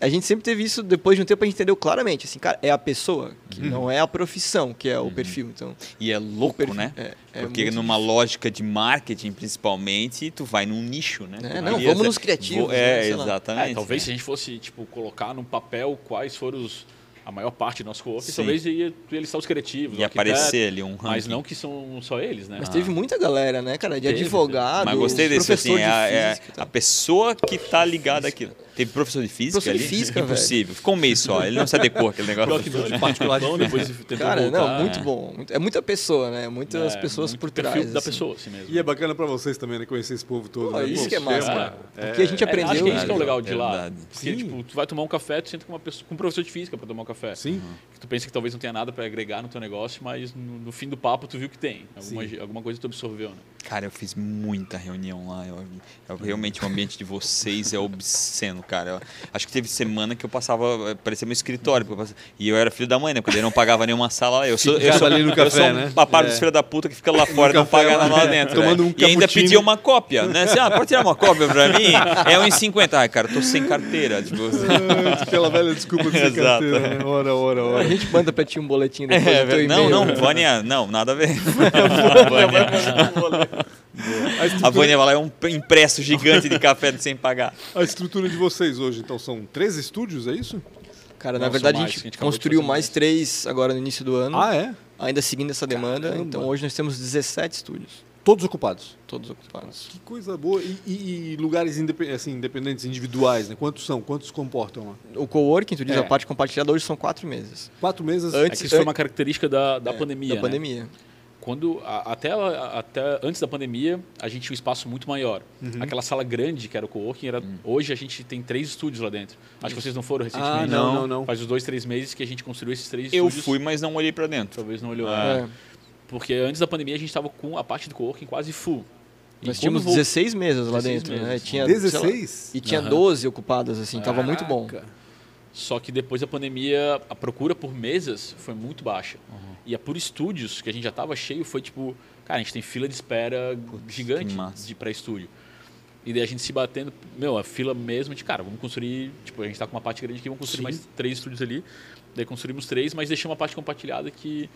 a gente sempre teve isso, depois de um tempo a gente entendeu claramente, assim, cara, é a pessoa, que não é a profissão, que é o perfil. Então, E é louco, perfil- né? é- é Porque numa lógica de marketing, principalmente, tu vai num nicho, né? É, não, vamos nos criativos, Vou- né, É, lá. exatamente. É, talvez é. se a gente fosse tipo colocar num papel quais foram os a maior parte do nosso co Sim. talvez ia, ia listar os criativos, Ia arquiteto, aparecer ali um mas ranking. não que são só eles, né? Mas teve muita galera, né, cara? De Teve, advogado, Mas gostei desse, assim, professor é, a- de é e a pessoa que tá ligada àquilo. Teve professor de física Professor de ali? física, velho. Impossível. Ficou um mês só, ele não se adequou àquele negócio. Pior que não, de particular, então depois tentou Cara, voltar, não, muito é. bom. É muita pessoa, né? Muitas É, pessoas por perfil trás. da assim. pessoa, assim mesmo. E é bacana pra vocês também, né? Conhecer esse povo todo. Pô, né? isso Pô, que é massa, cara. Porque a gente É, aprendeu. acho que é isso que é o legal de lá. Porque, Sim. tipo, tu vai tomar um café, tu senta com, uma pessoa, com um professor de física para tomar um café. Sim. Que tu pensa que talvez não tenha nada para agregar no teu negócio, mas no, no fim do papo tu viu que tem. Alguma, alguma coisa tu absorveu, né? Cara, eu fiz muita reunião lá. Eu, eu- realmente o ambiente de vocês é obsceno, cara. Eu- acho que teve semana que eu passava, eh, parecia meu escritório. porque eu passava- e eu era filho da mãe, né? Quando ele não pagava nenhuma sala lá. Eu sou, eu sou, ali no eu café, sou né? papai dos É. filhos da puta que fica lá fora, não café paga lá, nada lá dentro. tomando né? um e ainda pedia uma cópia, né? Assim, ah, pode tirar uma cópia pra mim? É 1,50. Ai, cara, eu tô sem carteira. Tipo, Ah, Aquela velha desculpa de ser Exato. carteira, né? Ora, ora, A ora. gente manda pra ti um boletim depois é, do teu não, e-mail. não, Vânia, não, nada a ver. A A estrutura, Vânia vai lá é um impresso gigante de café sem pagar. a estrutura de vocês hoje, então, são três estúdios, é isso? Cara, Não, na verdade mais, a que a gente gente construiu mais mais. três agora no início do ano, Ah, é? ainda seguindo essa demanda. Caramba. Então hoje nós temos 17 estúdios, Todos ocupados. todos ocupados. Que coisa boa. E, e- e lugares indepe- assim, independentes, individuais, né? Quantos são? Quantos comportam lá? O coworking, tu diz É. a parte compartilhada, hoje são quatro meses. Quatro meses. Antes- É que isso foi uma característica da, da É, pandemia, Da né? pandemia. Quando, até, até antes da pandemia, a gente tinha um espaço muito maior. Uhum. Aquela sala grande que era o coworking, era, hoje a gente tem três estúdios lá dentro. Acho que vocês não foram Ah, recentemente. não, não, não. Faz uns dois, três meses que a gente construiu esses três Eu estúdios. fui, mas não olhei pra dentro. Talvez não olhou. Ah. É. Porque antes da pandemia a gente estava com a parte do coworking quase full. E Nós tínhamos vol- 16 mesas lá 16 dentro, né? mesas. Tinha, sei lá, 16? e tinha Aham. 12 ocupadas, assim, tava muito bom. Só que depois da pandemia, a procura por mesas foi muito baixa. E a por estúdios, que a gente já estava cheio, foi tipo... Cara, a gente tem fila de espera gigante que massa. de pré-estúdio. E daí a gente se batendo... Meu, a fila mesmo de, cara, vamos construir... Tipo, a gente tá com uma parte grande aqui, vamos construir Sim. mais três estúdios ali. Daí construímos três, mas deixamos uma parte compartilhada que...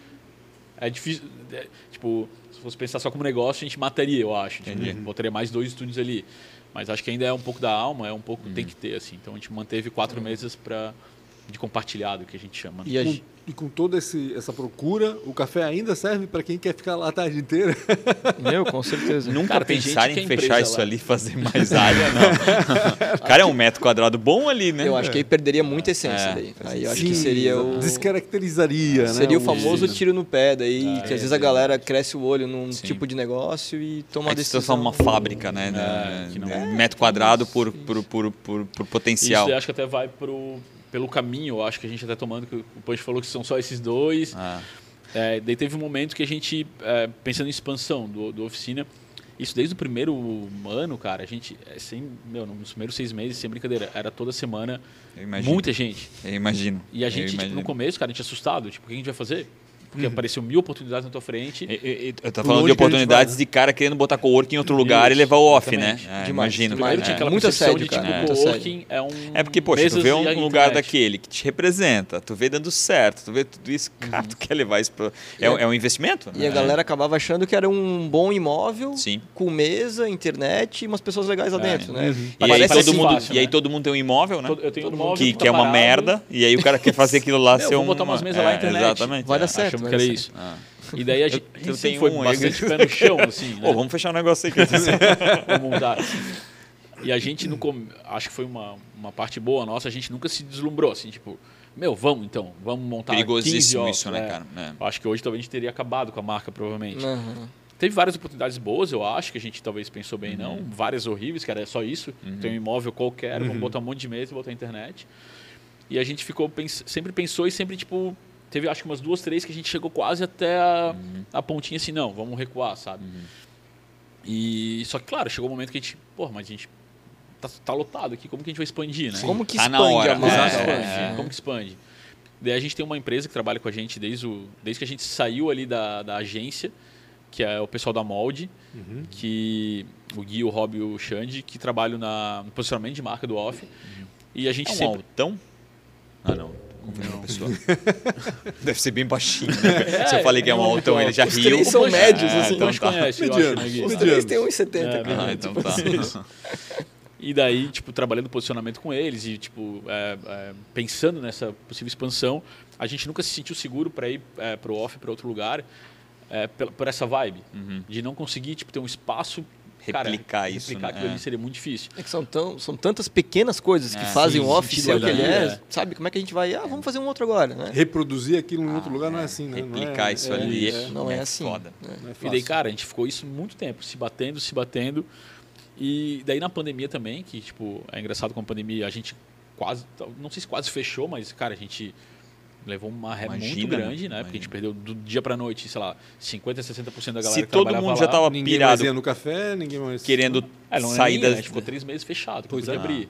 É difícil... é, tipo, se fosse pensar só como negócio, a gente mataria, eu acho. Entendi. botaria mais dois estúdios ali. Mas acho que ainda é um pouco da alma, é um pouco... Tem que ter, assim. Então a gente manteve quatro mesas para de compartilhado, que a gente chama. né? E a e com toda esse- essa procura, o café ainda serve para quem quer ficar lá a tarde inteira. Meu, com certeza. Nunca Cara, pensaram em é fechar isso lá. ali e fazer mais área, não. Cara, é um metro quadrado bom ali, né? Eu acho que aí perderia muita essência É. daí. Aí eu acho Sim, que seria o... Descaracterizaria, né? Seria o famoso Isso. tiro no pé, daí Ah, que às é, vezes a galera cresce o olho num Sim. tipo de negócio e toma É a que se decisão. transforma uma fábrica, né? É, não- de metro quadrado por, por, por, por, por Isso potencial. eu acho que até vai pro, pelo caminho, eu acho que a gente até tomando, que o Punch falou que são só esses dois. Ah, É, daí teve um momento que a gente, é, pensando em expansão do, do oficina, isso desde o primeiro ano, cara, a gente, sem, meu, nos primeiros seis meses, sem brincadeira, era toda semana muita gente. Eu imagino. E a gente, tipo, no começo, cara, a gente assustado, tipo, o que a gente vai fazer? Porque apareceu mil oportunidades na tua frente. E- e- e- Eu tô falando de oportunidades né? de cara querendo botar coworking em outro lugar e levar o off, né? exatamente. É, Demais. imagino. Primeiro tinha É. percepção assédio, de tipo, muito coworking é um É porque, poxa, tu vê um lugar internet. daquele que te representa, tu vê dando certo, tu vê tudo isso, cara, tu quer levar isso pra... É, é um investimento, E né? a galera acabava achando que era um bom imóvel, Sim. com mesa, internet e umas pessoas legais lá É. dentro, né? E aí, Parece todo assim mundo, fácil, e aí né? todo mundo tem um imóvel, né? Todo- Eu tenho um Todo móvel que, tá que é uma parado. merda, e aí o cara quer fazer aquilo lá ser vou um... botar umas mesas lá na internet. Exatamente. Vai é. dar certo. Achamos vai que era dar isso. Ah. E daí a gente, Eu- a eu tenho foi um, bastante eu- pé no chão, assim, né? Pô, vamos fechar um negócio aí. Que eu disse. Vamos mudar. E a gente, no com... acho que foi uma, uma parte boa nossa, a gente nunca se deslumbrou, assim, tipo, meu, vamos então, vamos montar 15 Perigosíssimo óculos, isso, né, é. cara? É. Acho que hoje talvez a gente teria acabado com a marca, provavelmente. Aham. Teve várias oportunidades boas, eu acho, que a gente talvez pensou bem, Uhum. não. Várias horríveis, que era só isso. Tem um imóvel qualquer, vamos botar um monte de mesa e botar a internet. E a gente ficou, pens- sempre pensou e sempre, tipo, teve acho que umas duas, três que a gente chegou quase até a, Uhum. a pontinha assim, não, vamos recuar, sabe? E só que, claro, chegou um momento que a gente, porra, mas a gente tá, tá lotado aqui, como que a gente vai expandir, né? Como que Tá na expande hora, a né? marca? Exato, É, é. Como que expande? Daí a gente tem uma empresa que trabalha com a gente desde, o, desde que a gente saiu ali da, da agência, que é o pessoal da Molde, que o Gui, o Rob e o Xande, que trabalham na, no posicionamento de marca do Off. E a gente É um sempre... altão? Ah, não. Uma pessoa. Deve ser bem baixinho, né? Se eu falei que é um não, muito altão, ele já Os riu. três são Poxa, médios, é, assim. então tá. conhece, Medianos. acho, né? Os três têm 1,70, É. Ah, então tá. E daí, tipo, trabalhando posicionamento com eles e, tipo, é, é, pensando nessa possível expansão, a gente nunca se sentiu seguro para ir é, para o off, para outro lugar, é, pela- por essa vibe. De não conseguir, tipo, ter um espaço... cara, Replicar isso, Replicar né? aquilo É. ali seria muito difícil. É que são, tão, são tantas pequenas coisas que É, fazem sim, o off ser o que ele é. é. Sabe como é que a gente vai? Ah, vamos fazer um outro agora, né? Reproduzir aquilo em outro lugar não é assim, né? Não é- Replicar isso é- ali é- Não é é assim. foda. não é E daí, cara, a gente ficou isso muito tempo, se batendo, se batendo. E daí na pandemia também, que, tipo, é engraçado com a pandemia, a gente quase, não sei se quase fechou, mas, cara, a gente levou uma ré muito Imagina, grande, né? Porque a gente perdeu do dia pra noite, sei lá, 50, 60% da galera Se que todo trabalhava mundo já lá. tava Ninguém mais pirado, no café, ninguém mais... querendo É, não é sair das... né? Ficou três meses fechado, Pois podia é. abrir.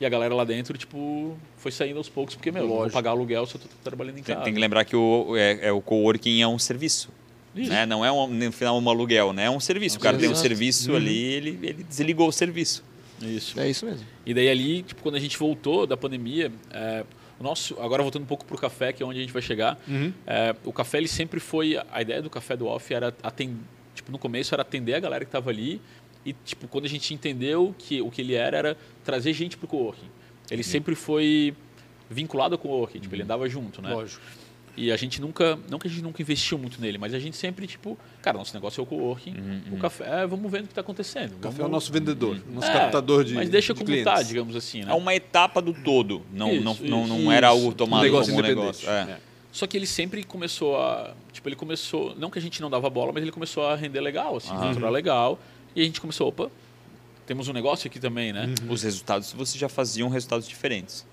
E a galera lá dentro, tipo, foi saindo aos poucos, porque, meu, vou pagar aluguel se eu tô trabalhando em casa. tem que lembrar que o, é, é o coworking é um serviço. Isso. Né? Não é um, no final um aluguel, né? É um serviço. O cara tem um serviço. serviço ali, ele, ele desligou o serviço. Isso. É isso mesmo. E daí ali, tipo, quando a gente voltou da pandemia, é, nosso, agora voltando um pouco pro café, que é onde a gente vai chegar, Uhum. é, o café ele sempre foi, a ideia do café do off era atender, tipo, no começo era atender a galera que estava ali e tipo, quando a gente entendeu que o que ele era era trazer gente pro coworking. Ele sempre foi vinculado ao coworking, tipo, ele andava junto, né? Lógico. E a gente nunca, não que a gente nunca investiu muito nele, mas a gente sempre, tipo, cara, nosso negócio é o coworking, o café, vamos ver o que está acontecendo. O café é o vamos- nosso vendedor, o nosso É, captador de Mas deixa de como clientes. tá, digamos assim, né? É uma etapa do todo. Não, Isso, não, não, isso, não era isso. algo tomado Um negócio como um negócio. É. É. Só que ele sempre começou a. Tipo, ele começou. Não que a gente não dava bola, mas ele começou a render legal, assim, faturar legal. E a gente começou, opa, temos um negócio aqui também, né? Os resultados, você já faziam resultados diferentes.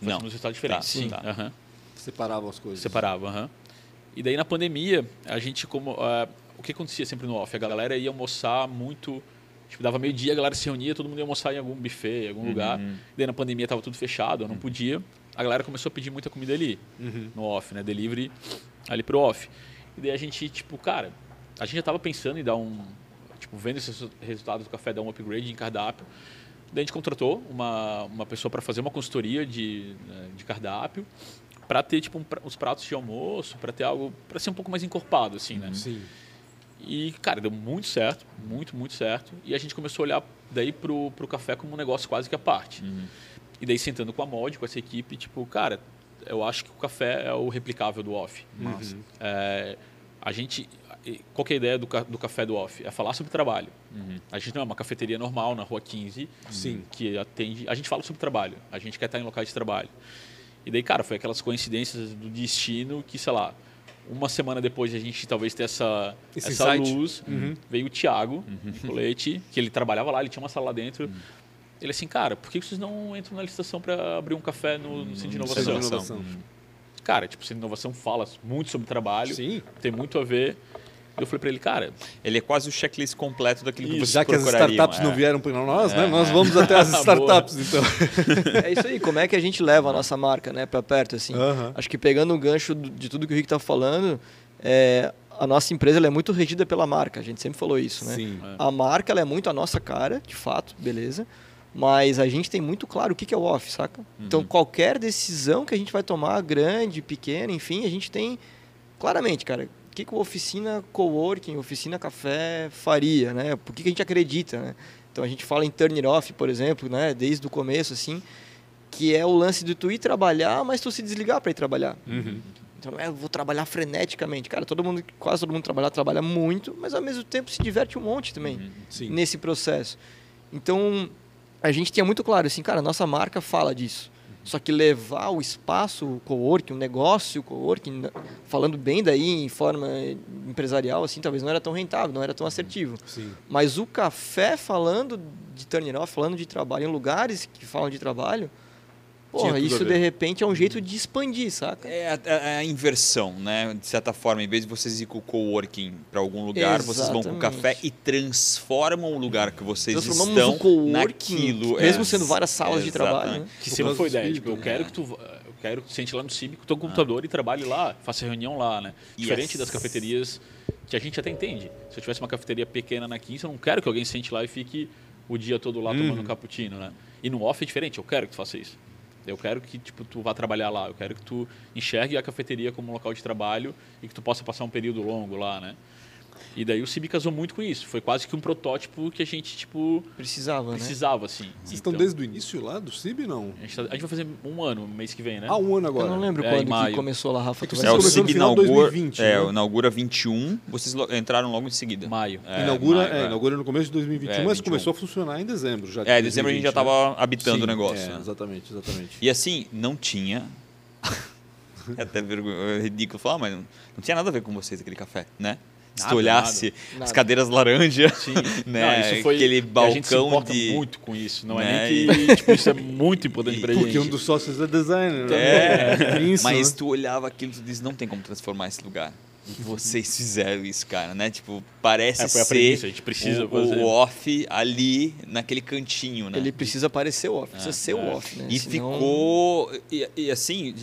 Não. Fazíamos resultados diferentes. Tá, sim. Tá. Aham. Separava as coisas. Separava, aham. E daí na pandemia, a gente como. ah, o que acontecia sempre no off? A galera ia almoçar muito. Tipo, dava meio-dia, a galera se reunia, todo mundo ia almoçar em algum buffet, em algum lugar. E daí na pandemia tava tudo fechado, eu não podia. A galera começou a pedir muita comida ali, no off, né? Delivery ali pro off. E daí a gente, tipo, cara, a gente já tava pensando em dar um. Tipo, vendo esses resultados do café, dar um upgrade em cardápio. Daí a gente contratou uma, uma pessoa para fazer uma consultoria de, né, de cardápio, para ter tipo um os pratos de almoço, para ter algo para ser um pouco mais encorpado assim, né? Sim. E cara, deu muito certo, muito muito certo. E a gente começou a olhar daí pro, pro café como um negócio quase que à parte. E daí sentando com a mod, com essa equipe, tipo, cara, eu acho que o café é o replicável do off. É, a gente qual que é a ideia do, do café do off? É falar sobre trabalho. A gente não é uma cafeteria normal na rua 15 Sim. que atende. A gente fala sobre trabalho. A gente quer estar em locais de trabalho. E daí, cara, foi aquelas coincidências do destino que, sei lá, uma semana depois de a gente talvez ter essa, Esse essa insight. luz, veio o Thiago Colete, que ele trabalhava lá, ele tinha uma sala lá dentro. Ele assim, cara, por que vocês não entram na licitação para abrir um café no, no Centro de Centro de Inovação? Inovação. Cara, tipo, Centro de Inovação fala muito sobre trabalho, Sim. tem muito a ver. Eu falei para ele, cara, Ele é quase o checklist completo daquilo que vocês já que as startups não é. vieram para nós, né? Nós vamos até as startups, então. É isso aí, como é que a gente leva a nossa marca né, para perto? assim? Acho que pegando o gancho de tudo que o Rick está falando, é, a nossa empresa ela é muito regida pela marca, a gente sempre falou isso. Né? Sim. A marca ela é muito a nossa cara, de fato, beleza. Mas a gente tem muito claro o que que é o off, saca? Então, qualquer decisão que a gente vai tomar, grande, pequena, enfim, a gente tem claramente, cara, que, que o oficina coworking, oficina café faria, né? Por que, que a gente acredita, né? Então, a gente fala em turn it off, por exemplo, né? Desde o começo, assim, que é o lance de tu ir trabalhar, mas tu se desligar para ir trabalhar. Uhum. Então, não é, eu vou trabalhar freneticamente. Cara, todo mundo, quase todo mundo trabalha, trabalha muito, mas ao mesmo tempo se diverte um monte também Sim. nesse processo. Então, a gente tinha muito claro assim, cara, nossa marca fala disso. Só que levar o espaço, o coworking, o negócio, o coworking, na- falando bem daí em forma empresarial, assim, talvez não era tão rentável, não era tão assertivo. Sim. Mas o café falando de turn off, falando de trabalho em lugares que falam de trabalho, porra, isso de repente é um jeito de expandir, saca? É a, a- a inversão, né? De certa forma, em vez de vocês ir com o coworking para algum lugar, vocês vão com o Exatamente. café e transformam o lugar que vocês Transformamos estão o coworking, naquilo. mesmo é. sendo várias salas de trabalho, Exatamente. né? Que sempre foi ideia. Tipo, eu né? quero que tu. Eu quero que tu sente lá no CIB com o teu computador e trabalhe lá, faça reunião lá, né? Diferente Yes. das cafeterias que a gente até entende. Se eu tivesse uma cafeteria pequena na 15, eu não quero que alguém sente lá e fique o dia todo lá tomando um cappuccino, né? E no off é diferente, eu quero que tu faça isso. Eu quero que tipo, tu vá trabalhar lá, eu quero que tu enxergue a cafeteria como um local de trabalho e que tu possa passar um período longo lá, né? E daí o CIB casou muito com isso. Foi quase que um protótipo que a gente, tipo, Precisava, né? precisava, assim. Vocês estão Então, desde o início lá do CIB, não? a gente, tá- a gente vai fazer um ano, mês que vem, né? Ah, um ano agora. Eu não lembro É, quando que maio. começou lá, Rafa. É que É, o começou saber. no CIB final de inaugura, 2020, é, né? inaugura 21, vocês entraram logo em seguida. Maio. É, inaugura, maio, é, é. inaugura no começo de 2021, É, mas 21. começou a funcionar em dezembro já. de É, em dezembro a gente já 2020, né? estava habitando Sim, o negócio. É, né? exatamente, exatamente. E assim, não tinha. é até vergonha, é ridículo falar, mas não, não tinha nada a ver com vocês aquele café, né? Se tu Nada, olhasse nada. as cadeiras laranja, Sim. né? Não, isso foi, aquele e a gente se balcão importa de. muito com isso. Não né, é nem que tipo, isso é muito importante pra gente. Porque um dos sócios é designer, né? É, Isso, mas né? tu olhava aquilo e tu diz, não tem como transformar esse lugar. Vocês fizeram isso, cara, né? Tipo, parece É, ser premissa, a gente precisa o, fazer. o off ali naquele cantinho, né? Ele precisa parecer o off, precisa É, ser o é. off, né? E Senão- ficou. E, e assim,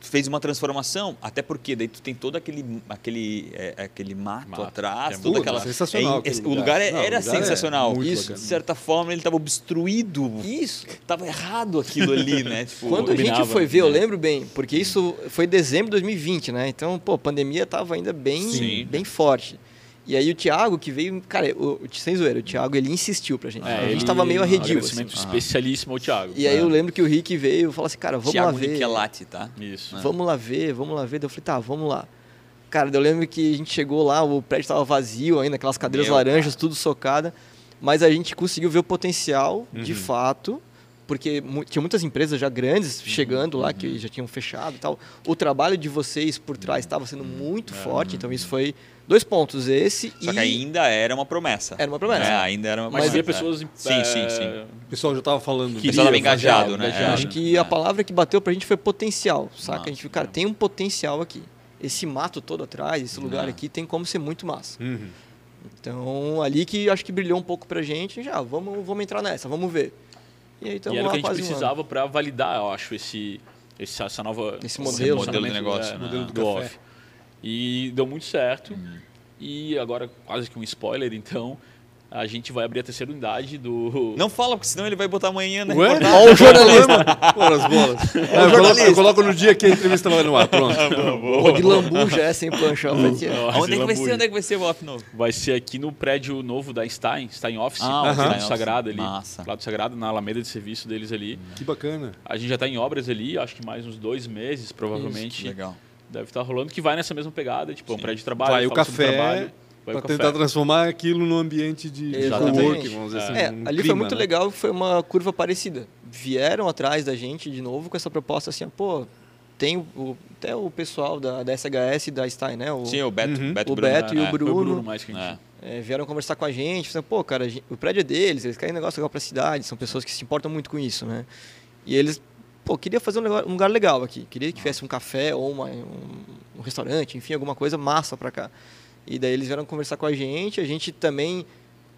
fez uma transformação, até porque daí tu tem todo aquele, aquele, é, aquele mato, Mato, atrás, é toda aquela. sensacional é, o lugar lugar. é- Não, o era lugar é sensacional. Isso, bacana. de certa forma, ele estava obstruído. Isso. Tava errado aquilo ali, né? Tipo, Quando a gente foi ver, eu né? lembro bem, porque isso foi dezembro de 2020, né? Então, pô, a pandemia tava ainda bem, Sim. bem forte. E aí o Thiago que veio, cara, o, o, sem zoeira, o Thiago ele insistiu pra gente. É, a gente ele- tava meio Um arredio. agradecimento assim. especialíssimo ao Thiago. E aí É. eu lembro que o Rick veio e falou assim, cara, vamos Thiago lá ver. Nichelati, tá? Isso. Vamos lá ver, vamos lá ver. Daí Eu falei, tá, vamos lá. Cara, eu lembro que a gente chegou lá, o prédio tava vazio ainda, aquelas cadeiras Meu, laranjas, tudo socada. Mas a gente conseguiu ver o potencial, Uhum. de fato, porque tinha muitas empresas já grandes Uhum. chegando lá, que já tinham fechado e tal. O trabalho de vocês por trás estava sendo muito forte, então isso foi dois pontos. Esse Uhum. Só e que ainda era uma promessa. Era uma promessa. É, ainda era uma Mas promessa. havia pessoas. Sim, é, sim, sim. O pessoal já tava falando. O Queria pessoal tava fazer engajado, né? engajado. acho que a palavra que bateu pra gente foi potencial, saca? Massa, a gente viu, cara, é. tem um potencial aqui. Esse mato todo atrás, esse lugar É. aqui tem como ser muito massa. Uhum. Então, ali que acho que brilhou um pouco pra gente, já, vamos, vamos entrar nessa, vamos ver. E aí E estamos era o que a gente um precisava para validar, eu acho, esse, esse- essa nova Esse modelo, modelo de negócio, é, né? Modelo do do café. off. E deu muito certo. E agora, quase que um spoiler, então, a gente vai abrir a terceira unidade do. Não fala, porque senão ele vai botar amanhã, né? Ué? reportagem. Ó o jornalista. Ora, as bolas. Ah, eu, coloco, eu coloco no dia que a entrevista vai no ar. Pronto. Pô, de lambu já é sem planchão. Onde é que vai ser? lambuja. Onde é que vai ser o off novo? Vai ser aqui no prédio novo da Stein, Stein Office, Ah, Stein Office. Sagrado ali. Massa. Lá do Sagrado, na Alameda de serviço deles ali. Que bacana. A gente já está em obras ali, acho que mais uns dois meses, provavelmente. Legal. Deve estar rolando, que vai nessa mesma pegada, tipo, é um prédio de trabalho. Vai o café Para tentar transformar aquilo num ambiente de coworking, vamos dizer assim. É, um ali foi clima, muito né? legal, foi uma curva parecida. Vieram atrás da gente de novo com essa proposta assim, pô, tem o, até o pessoal da, da SHS e da Stein, né? O, Sim, o Beto, Uhum. Beto O Bruno. Beto e o É. Foi Bruno. o Bruno mais que a gente. É. É, vieram conversar com a gente, falaram, pô, cara, a gente- o prédio é deles, eles querem um negócio legal pra cidade, são pessoas que se importam muito com isso, né? E eles, pô, queria fazer um, negócio- um lugar legal aqui, queria que tivesse um café ou uma- um, um restaurante, enfim, alguma coisa massa pra cá. E daí eles vieram conversar com a gente, a gente também,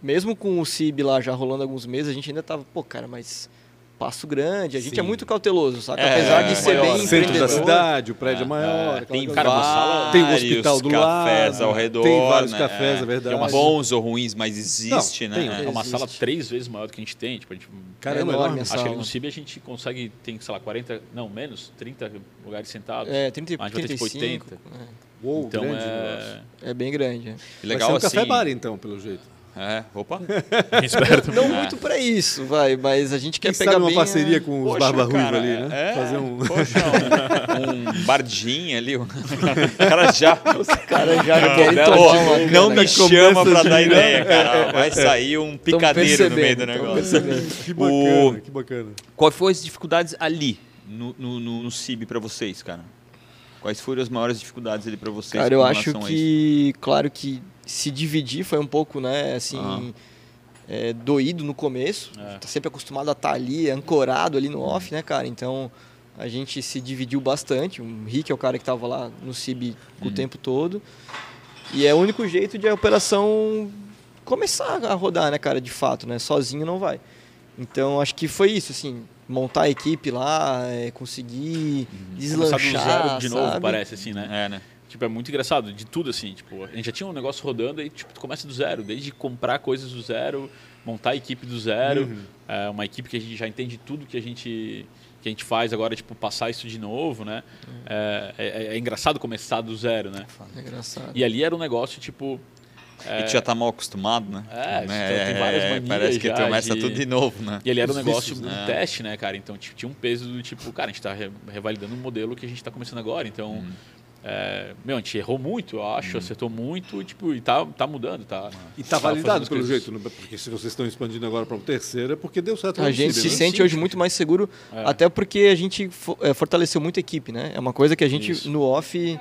mesmo com o CIB lá já rolando alguns meses, a gente ainda tava, pô, cara, mas passo grande, a gente Sim. é muito cauteloso, saca? É, Apesar de é, ser maior, bem né? Centro da cidade, o prédio é, É, maior. é. Tem cara, uma vários Tem o hospital do cafés lado, ao redor. tem vários né? cafés, é verdade. Que bons ou ruins, mas existe, Não, né? tem, É uma Existe. sala três vezes maior do que a gente tem. Tipo, a gente, Caramba, É enorme enorme. a acho que ali sala. no CIB a gente consegue, tem, sei lá, 40, não, menos, 30 lugares sentados. É, 30, A gente vai ter tipo 35, 80. Uou, Então grande negócio. é. é bem grande. é. Legal Vai ser um assim. café bar, então, pelo jeito. É, opa. Esperto. Não muito pra isso, vai, mas a gente quer Quem pegar uma bem parceria a- com os Poxa, Barba Ruiva ali, né? é. Fazer um... Poxa, um bardinho ali. O cara já. Os caras já Não, querem tomar Não me chama pra assim, dar né? ideia, cara. Vai sair um picadeiro no meio do negócio. Que bacana, que bacana. Quais foram as dificuldades ali no, no, no, no CIB pra vocês, cara? Quais foram as maiores dificuldades ali pra vocês? Cara, eu acho que, claro que se dividir foi um pouco, né, assim, é, doído no começo. É. Tá sempre acostumado a estar ali, ancorado ali no off, né, cara? Então a gente se dividiu bastante. O Rick é o cara que tava lá no CIB o tempo todo. E é o único jeito de a operação começar a rodar, né, cara, de fato, né? Sozinho não vai. Então acho que foi isso, assim, montar a equipe lá, é, conseguir Começar deslanchar, do zero de novo, sabe? parece, assim, né? É, né? Tipo, é muito engraçado, de tudo assim, tipo, a gente já tinha um negócio rodando e tipo, tu começa do zero, desde comprar coisas do zero, montar a equipe do zero, é uma equipe que a gente já entende tudo que a gente que a gente faz agora, tipo, passar isso de novo, né? É, é- é engraçado começar do zero, né? É engraçado. E ali era um negócio, tipo... E tu já tá mal acostumado, né? É, Né? já tem várias manias Parece que já começa de- tudo de novo, né? E ali era um negócio, vícios, um né? teste, né, cara? Então tipo, tinha um peso do tipo, cara, a gente tá re- revalidando um modelo que a gente tá começando agora. Então, Uhum. é, meu, a gente errou muito, eu acho, acertou muito, e, tipo, e tá, tá mudando, tá? E tá fazendo validado pelo coisas. jeito, né? porque se vocês estão expandindo agora para um terceiro é porque deu certo A gente se né? sente hoje muito mais seguro, É. até porque a gente eh, fortaleceu muito a equipe, né? É uma coisa que a gente, Isso. no off,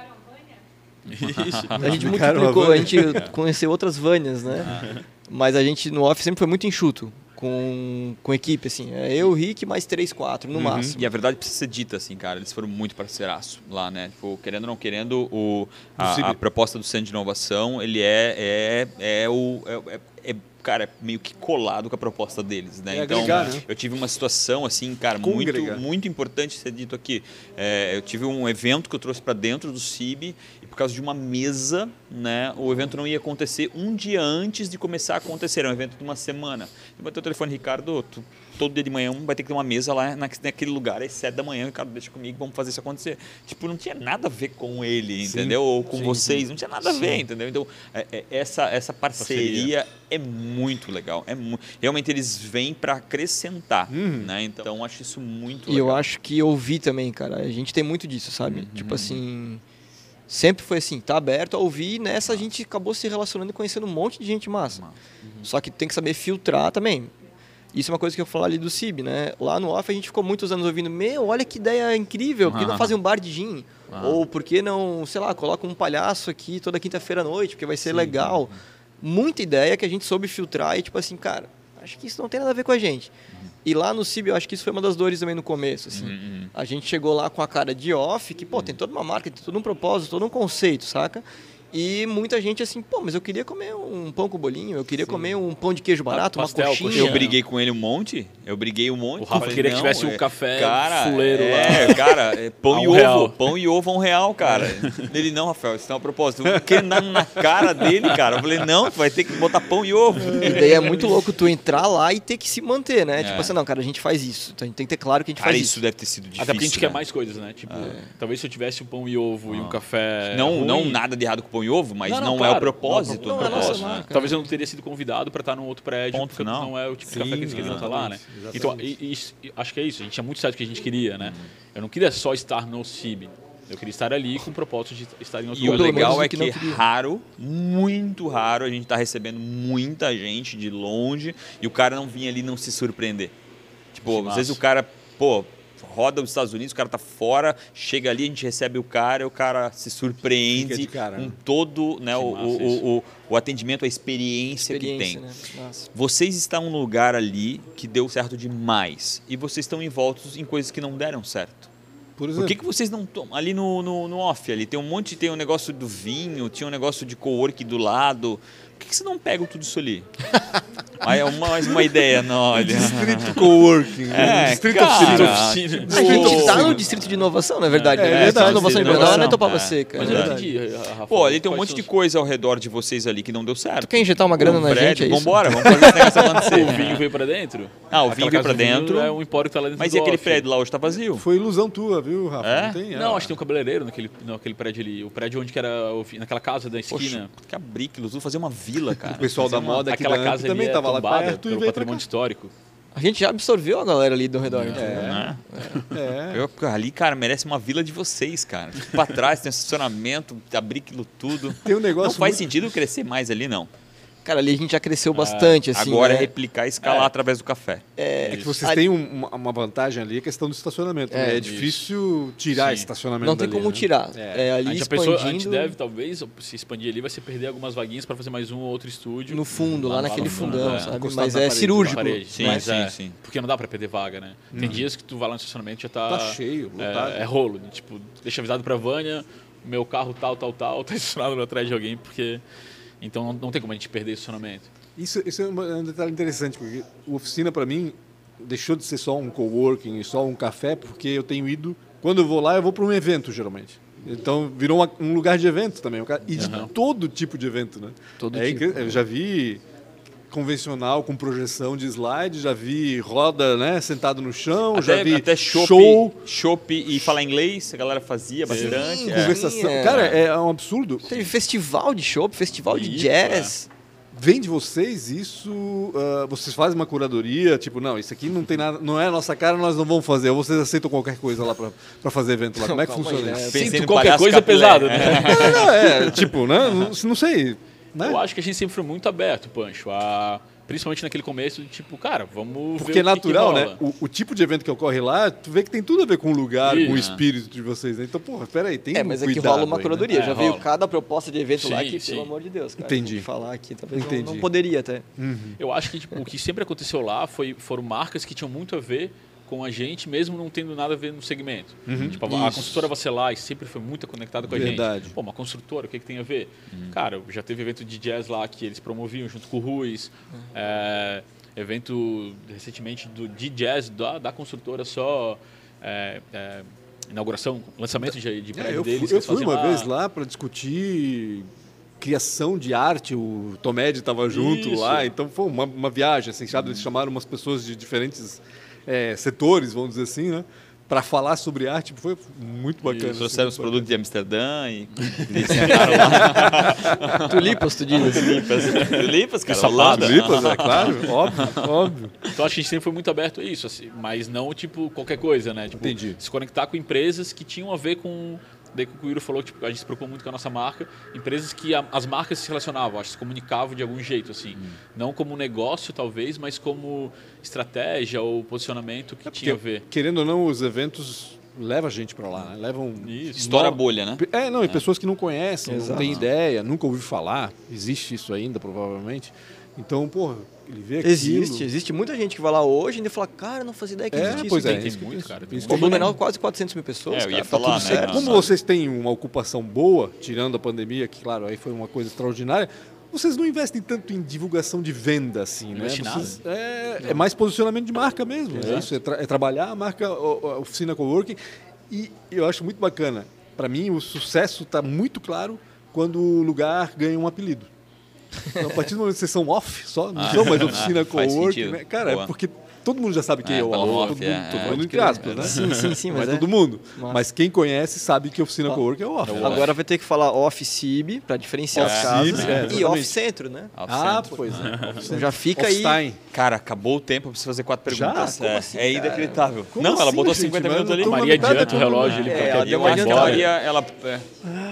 Isso. a gente multiplicou, a gente conheceu outras Vânias, né? Mas a gente, no off, sempre foi muito enxuto com, com equipe, assim. É eu, o Rick, mais três, quatro, no máximo. E a verdade precisa ser dita, assim, cara. Eles foram muito parceiraço lá, né? Tipo, querendo ou não querendo, o, a, a proposta do Centro de Inovação, ele é, é, é o... É- é, cara, meio que colado com a proposta deles, né? É então, agregar, né? eu tive uma situação, assim, cara, muito, Congregar. muito importante ser dito aqui. É, eu tive um evento que eu trouxe para dentro do CIB e por causa de uma mesa, né, o evento não ia acontecer um dia antes de começar a acontecer. Era um evento de uma semana. Eu botei o telefone, Ricardo, tu, todo dia de manhã vai ter que ter uma mesa lá na- naquele lugar, às sete da manhã, Ricardo, deixa comigo, vamos fazer isso acontecer. Tipo, não tinha nada a ver com ele, entendeu? Ou com vocês, não tinha nada a ver, entendeu? Então, é- é- essa, essa parceria é muito legal. É mu- Realmente eles vêm para acrescentar, né? Então, acho isso muito E legal. eu acho que ouvir também, cara. A gente tem muito disso, sabe? Uhum. Tipo assim. Sempre foi assim, tá aberto a ouvir e nessa a gente acabou se relacionando e conhecendo um monte de gente massa. Só que tem que saber filtrar também. Isso é uma coisa que eu falo ali do CIB, né? Lá no off a gente ficou muitos anos ouvindo, meu, olha que ideia incrível, por que não fazem um bar de gin? Ou por que não, sei lá, coloca um palhaço aqui toda quinta-feira à noite, porque vai ser legal. Muita ideia que a gente soube filtrar e tipo assim, cara, acho que isso não tem nada a ver com a gente. E lá no CIB eu acho que isso foi uma das dores também no começo, assim. Uhum. A gente chegou lá com a cara de off, que, pô, tem toda uma marca, tem todo um propósito, todo um conceito, saca? E muita gente assim, pô, mas eu queria comer um pão com bolinho, eu queria comer um pão de queijo barato, uma pastel, coxinha. coxinha. Eu briguei com ele um monte. Eu briguei um monte. O Rafa Falei, queria que tivesse um é- café cara, fuleiro é, lá. Cara, é pão A e um ovo. real. Pão e ovo a um real, cara. Ele, não, Rafael, isso não é um propósito. Que na, na cara dele, cara. Eu falei, não, tu vai ter que botar pão e ovo. E daí é muito louco tu entrar lá e ter que se manter, né? É. Tipo assim, não, cara, a gente faz isso. Então a gente tem que ter claro que a gente Cara, faz isso isso. deve ter sido difícil. Até porque a gente né? quer mais coisas, né? Tipo, talvez se eu tivesse um pão e ovo e um café. Não, ruim, não nada de errado com pão e ovo, mas Não, não, não, é claro. o propósito. Não, do não é nossa negócio, né? marca. Talvez eu não teria sido convidado para estar num outro prédio, Ponto porque final. não é o tipo de café que eles queriam estar lá, né? exatamente, Então, e- e acho que é isso, a gente tinha muito certo o que a gente queria, né? Eu não queria só estar no CIB. Eu queria estar ali com o propósito de estar em outro E o lugar. pelo legal é o que que, não raro, muito raro, a gente tá recebendo muita gente de longe e o cara não vinha ali não se surpreender. Tipo, às vezes o cara, pô, roda os Estados Unidos, o cara tá fora, chega ali, a gente recebe o cara, o cara se surpreende de cara, com né? todo né, o, o, o, o atendimento, a experiência, Experiência, que tem. né? Vocês estão num lugar ali que deu certo demais e vocês estão envoltos em coisas que não deram certo. Por Por que, que vocês não tomam ali no, no, no off ali? Tem um monte, tem um negócio do vinho, tinha um negócio de co-work do lado. Por que, que vocês não pegam tudo isso ali? Aí é uma, mais uma ideia, não, olha. distrito coworking, É, distrito cara, oficina. tipo, A gente tá no distrito de inovação, não é verdade? É, né? é Distrito verdade, de inovação em não é inovação. topava É. seca. Mas é eu entendi, Rafa. Pô, ali tem um monte de coisa ao redor de vocês ali que não deu certo. Tu quer injetar uma grana Um na prédio, gente, é isso? Vambora, vamos fazer esse negócio acontecer. O vinho veio pra dentro? Ah, o Aquela vinho veio pra dentro. É um empório que tá lá dentro Mas do e aquele off. prédio lá hoje tá vazio? Foi ilusão tua, viu, Rafa? É? Não, tem, Não, acho que tem um cabeleireiro naquele, naquele prédio ali. O prédio onde que era naquela casa da esquina. Poxa, que abrique, vamos fazer uma vila, cara. O pessoal da moda aqui Aquela casa também é tava lá perto e veio patrimônio histórico. A gente já absorveu a galera ali do redor. então, Né? É. Eu, ali, cara, merece uma vila de vocês, cara. Fica pra trás, tem estacionamento, abrir aquilo tudo. Tem um negócio Não faz muito- sentido crescer mais ali, não. Cara, ali a gente já cresceu bastante, assim. Agora é né? replicar e escalar É. através do café. É que vocês Ali- têm um- uma, uma vantagem ali, a questão do estacionamento. É, né? É isso. difícil tirar Sim. esse estacionamento Não tem dali, como né? tirar. É. É, A ali gente, já expandindo pensou, a gente deve, talvez, se expandir ali, vai ser perder algumas vaguinhas para fazer mais um ou outro estúdio. no fundo, lá, Lá naquele no fundo, fundão, é. sabe? Mas é parede, cirúrgico. Parede. Sim, Mas sim, é, sim. Porque não dá para perder vaga, né? Tem dias que tu vai lá no estacionamento e já tá... Tá cheio, lotado. é, é rolo. né? Tipo, deixa avisado pra Vânia, meu carro tal, tal, tal, tá estacionado atrás de alguém, porque... Então não, não tem como a gente perder estacionamento. Isso, isso é é um detalhe interessante, porque o oficina, para mim, deixou de ser só um coworking e só um café, porque eu tenho ido. Quando eu vou lá, eu vou para um evento, geralmente. Então, virou uma- um lugar de evento também. E de Aham. todo tipo de evento, né? Todo É tipo. Eu já vi convencional com projeção de slide, já vi roda, né, sentado no chão, já Até, vi até chopp, show, chopp e falar inglês, a galera fazia bastante. Sim, é. conversação. é. Cara, é um absurdo. Teve festival de show, festival de Isso, jazz. Vem de vocês isso? ah, vocês fazem uma curadoria, tipo, não, isso aqui não tem nada, não é a nossa cara, nós não vamos fazer. Ou vocês aceitam qualquer coisa lá pra pra fazer evento lá? Como é que Calma funciona aí, né? isso? Sinto qualquer coisa Capilé, pesado, é. né? Não, não, é, tipo, né? Não, não sei. Né? Eu acho que a gente sempre foi muito aberto, Pancho. A... Principalmente naquele começo, de tipo, cara, vamos Porque ver é o que que natural, rola. né? O, o tipo de evento que ocorre lá, tu vê que tem tudo a ver com o lugar, Isso. com o espírito de vocês. Né? Então, porra, peraí, tem É, um mas é que rola uma aí, né? curadoria. É, Já veio rola. cada proposta de evento lá Sim, que, sim. pelo amor de Deus, cara. Entendi. tem que Falar aqui, talvez não- Entendi. não poderia até. Eu acho que tipo, o que sempre aconteceu lá foi, foram marcas que tinham muito a ver com a gente, mesmo não tendo nada a ver no segmento. Tipo, a, a construtora Vacelar sempre foi muito conectada com a Verdade. gente. Pô, uma construtora, o que, que tem a ver? Cara, já teve evento de jazz lá que eles promoviam junto com o Ruiz. É, evento recentemente do, de jazz da, da construtora só. é, é, inauguração, lançamento de, de É, prédio eu deles. fui, que eu eles fui faziam uma vez lá para discutir criação de arte, o Tomed estava junto Isso. lá, então foi uma, uma viagem, assim, sabe? Eles chamaram umas pessoas de diferentes é, setores, vamos dizer assim, né? Para falar sobre arte, foi muito bacana. assim, Trouxeram os produtos de Amsterdã e. Tulipas, tu diz. Tulipas. Tulipas, cara. Holanda. Tulipas, é claro, óbvio, óbvio. Então acho que a gente sempre foi muito aberto a isso, assim, mas não tipo qualquer coisa, né? Tipo, Entendi. Se conectar com empresas que tinham a ver com. Daí que o Yuri falou que tipo, a gente se preocupou muito com a nossa marca, empresas que a- as marcas se relacionavam, acho que se comunicavam de algum jeito, assim. Hum. Não como negócio, talvez, mas como estratégia ou posicionamento que tinha a ver. Querendo ou não, os eventos levam a gente para lá, né? Levam Isso. Estoura a no- bolha, né? É, não, e pessoas que não conhecem, não Exato. têm ideia, nunca ouviu falar. Existe isso ainda, provavelmente. Então, porra, ele vê aquilo. Existe, existe muita gente que vai lá hoje e ainda fala, cara, não fazia ideia que É, existisse pois isso. é. Tem eu muito, cara, tem O Blumenau quase 400 mil pessoas, É, eu ia cara, tá falar, tudo né? certo. Como vocês têm uma ocupação boa, tirando a pandemia, que claro, aí foi uma coisa extraordinária, vocês não investem tanto em divulgação de venda assim, né? Investe nada. Vocês- é, é mais posicionamento de marca mesmo. É isso, é, tra- é trabalhar a marca, a oficina coworking. E eu acho muito bacana. Para mim, o sucesso está muito claro quando o lugar ganha um apelido. Então, a partir do momento que vocês são off, só, não são mais oficina ah, sentido. né? Cara, Boa. é porque todo mundo já sabe quem É, é, o off, todo, é, todo é. mundo entre aspas, né? Sim, sim, sim, Não mas é é. todo mundo. Massa. Mas quem conhece sabe que a oficina Ó, coworking é o off. é o Agora vai ter que falar off-cib para diferenciar Off as casas é, e off-centro, né? Ah, pois é. Então já fica aí. Cara, acabou o tempo, eu preciso fazer quatro Já? perguntas. Como é, assim, é inacreditável. Como não, ela assim, botou gente? 50 Mas minutos ali. Maria adianta o relógio ali É, ela deu uma. Maria, ela. É,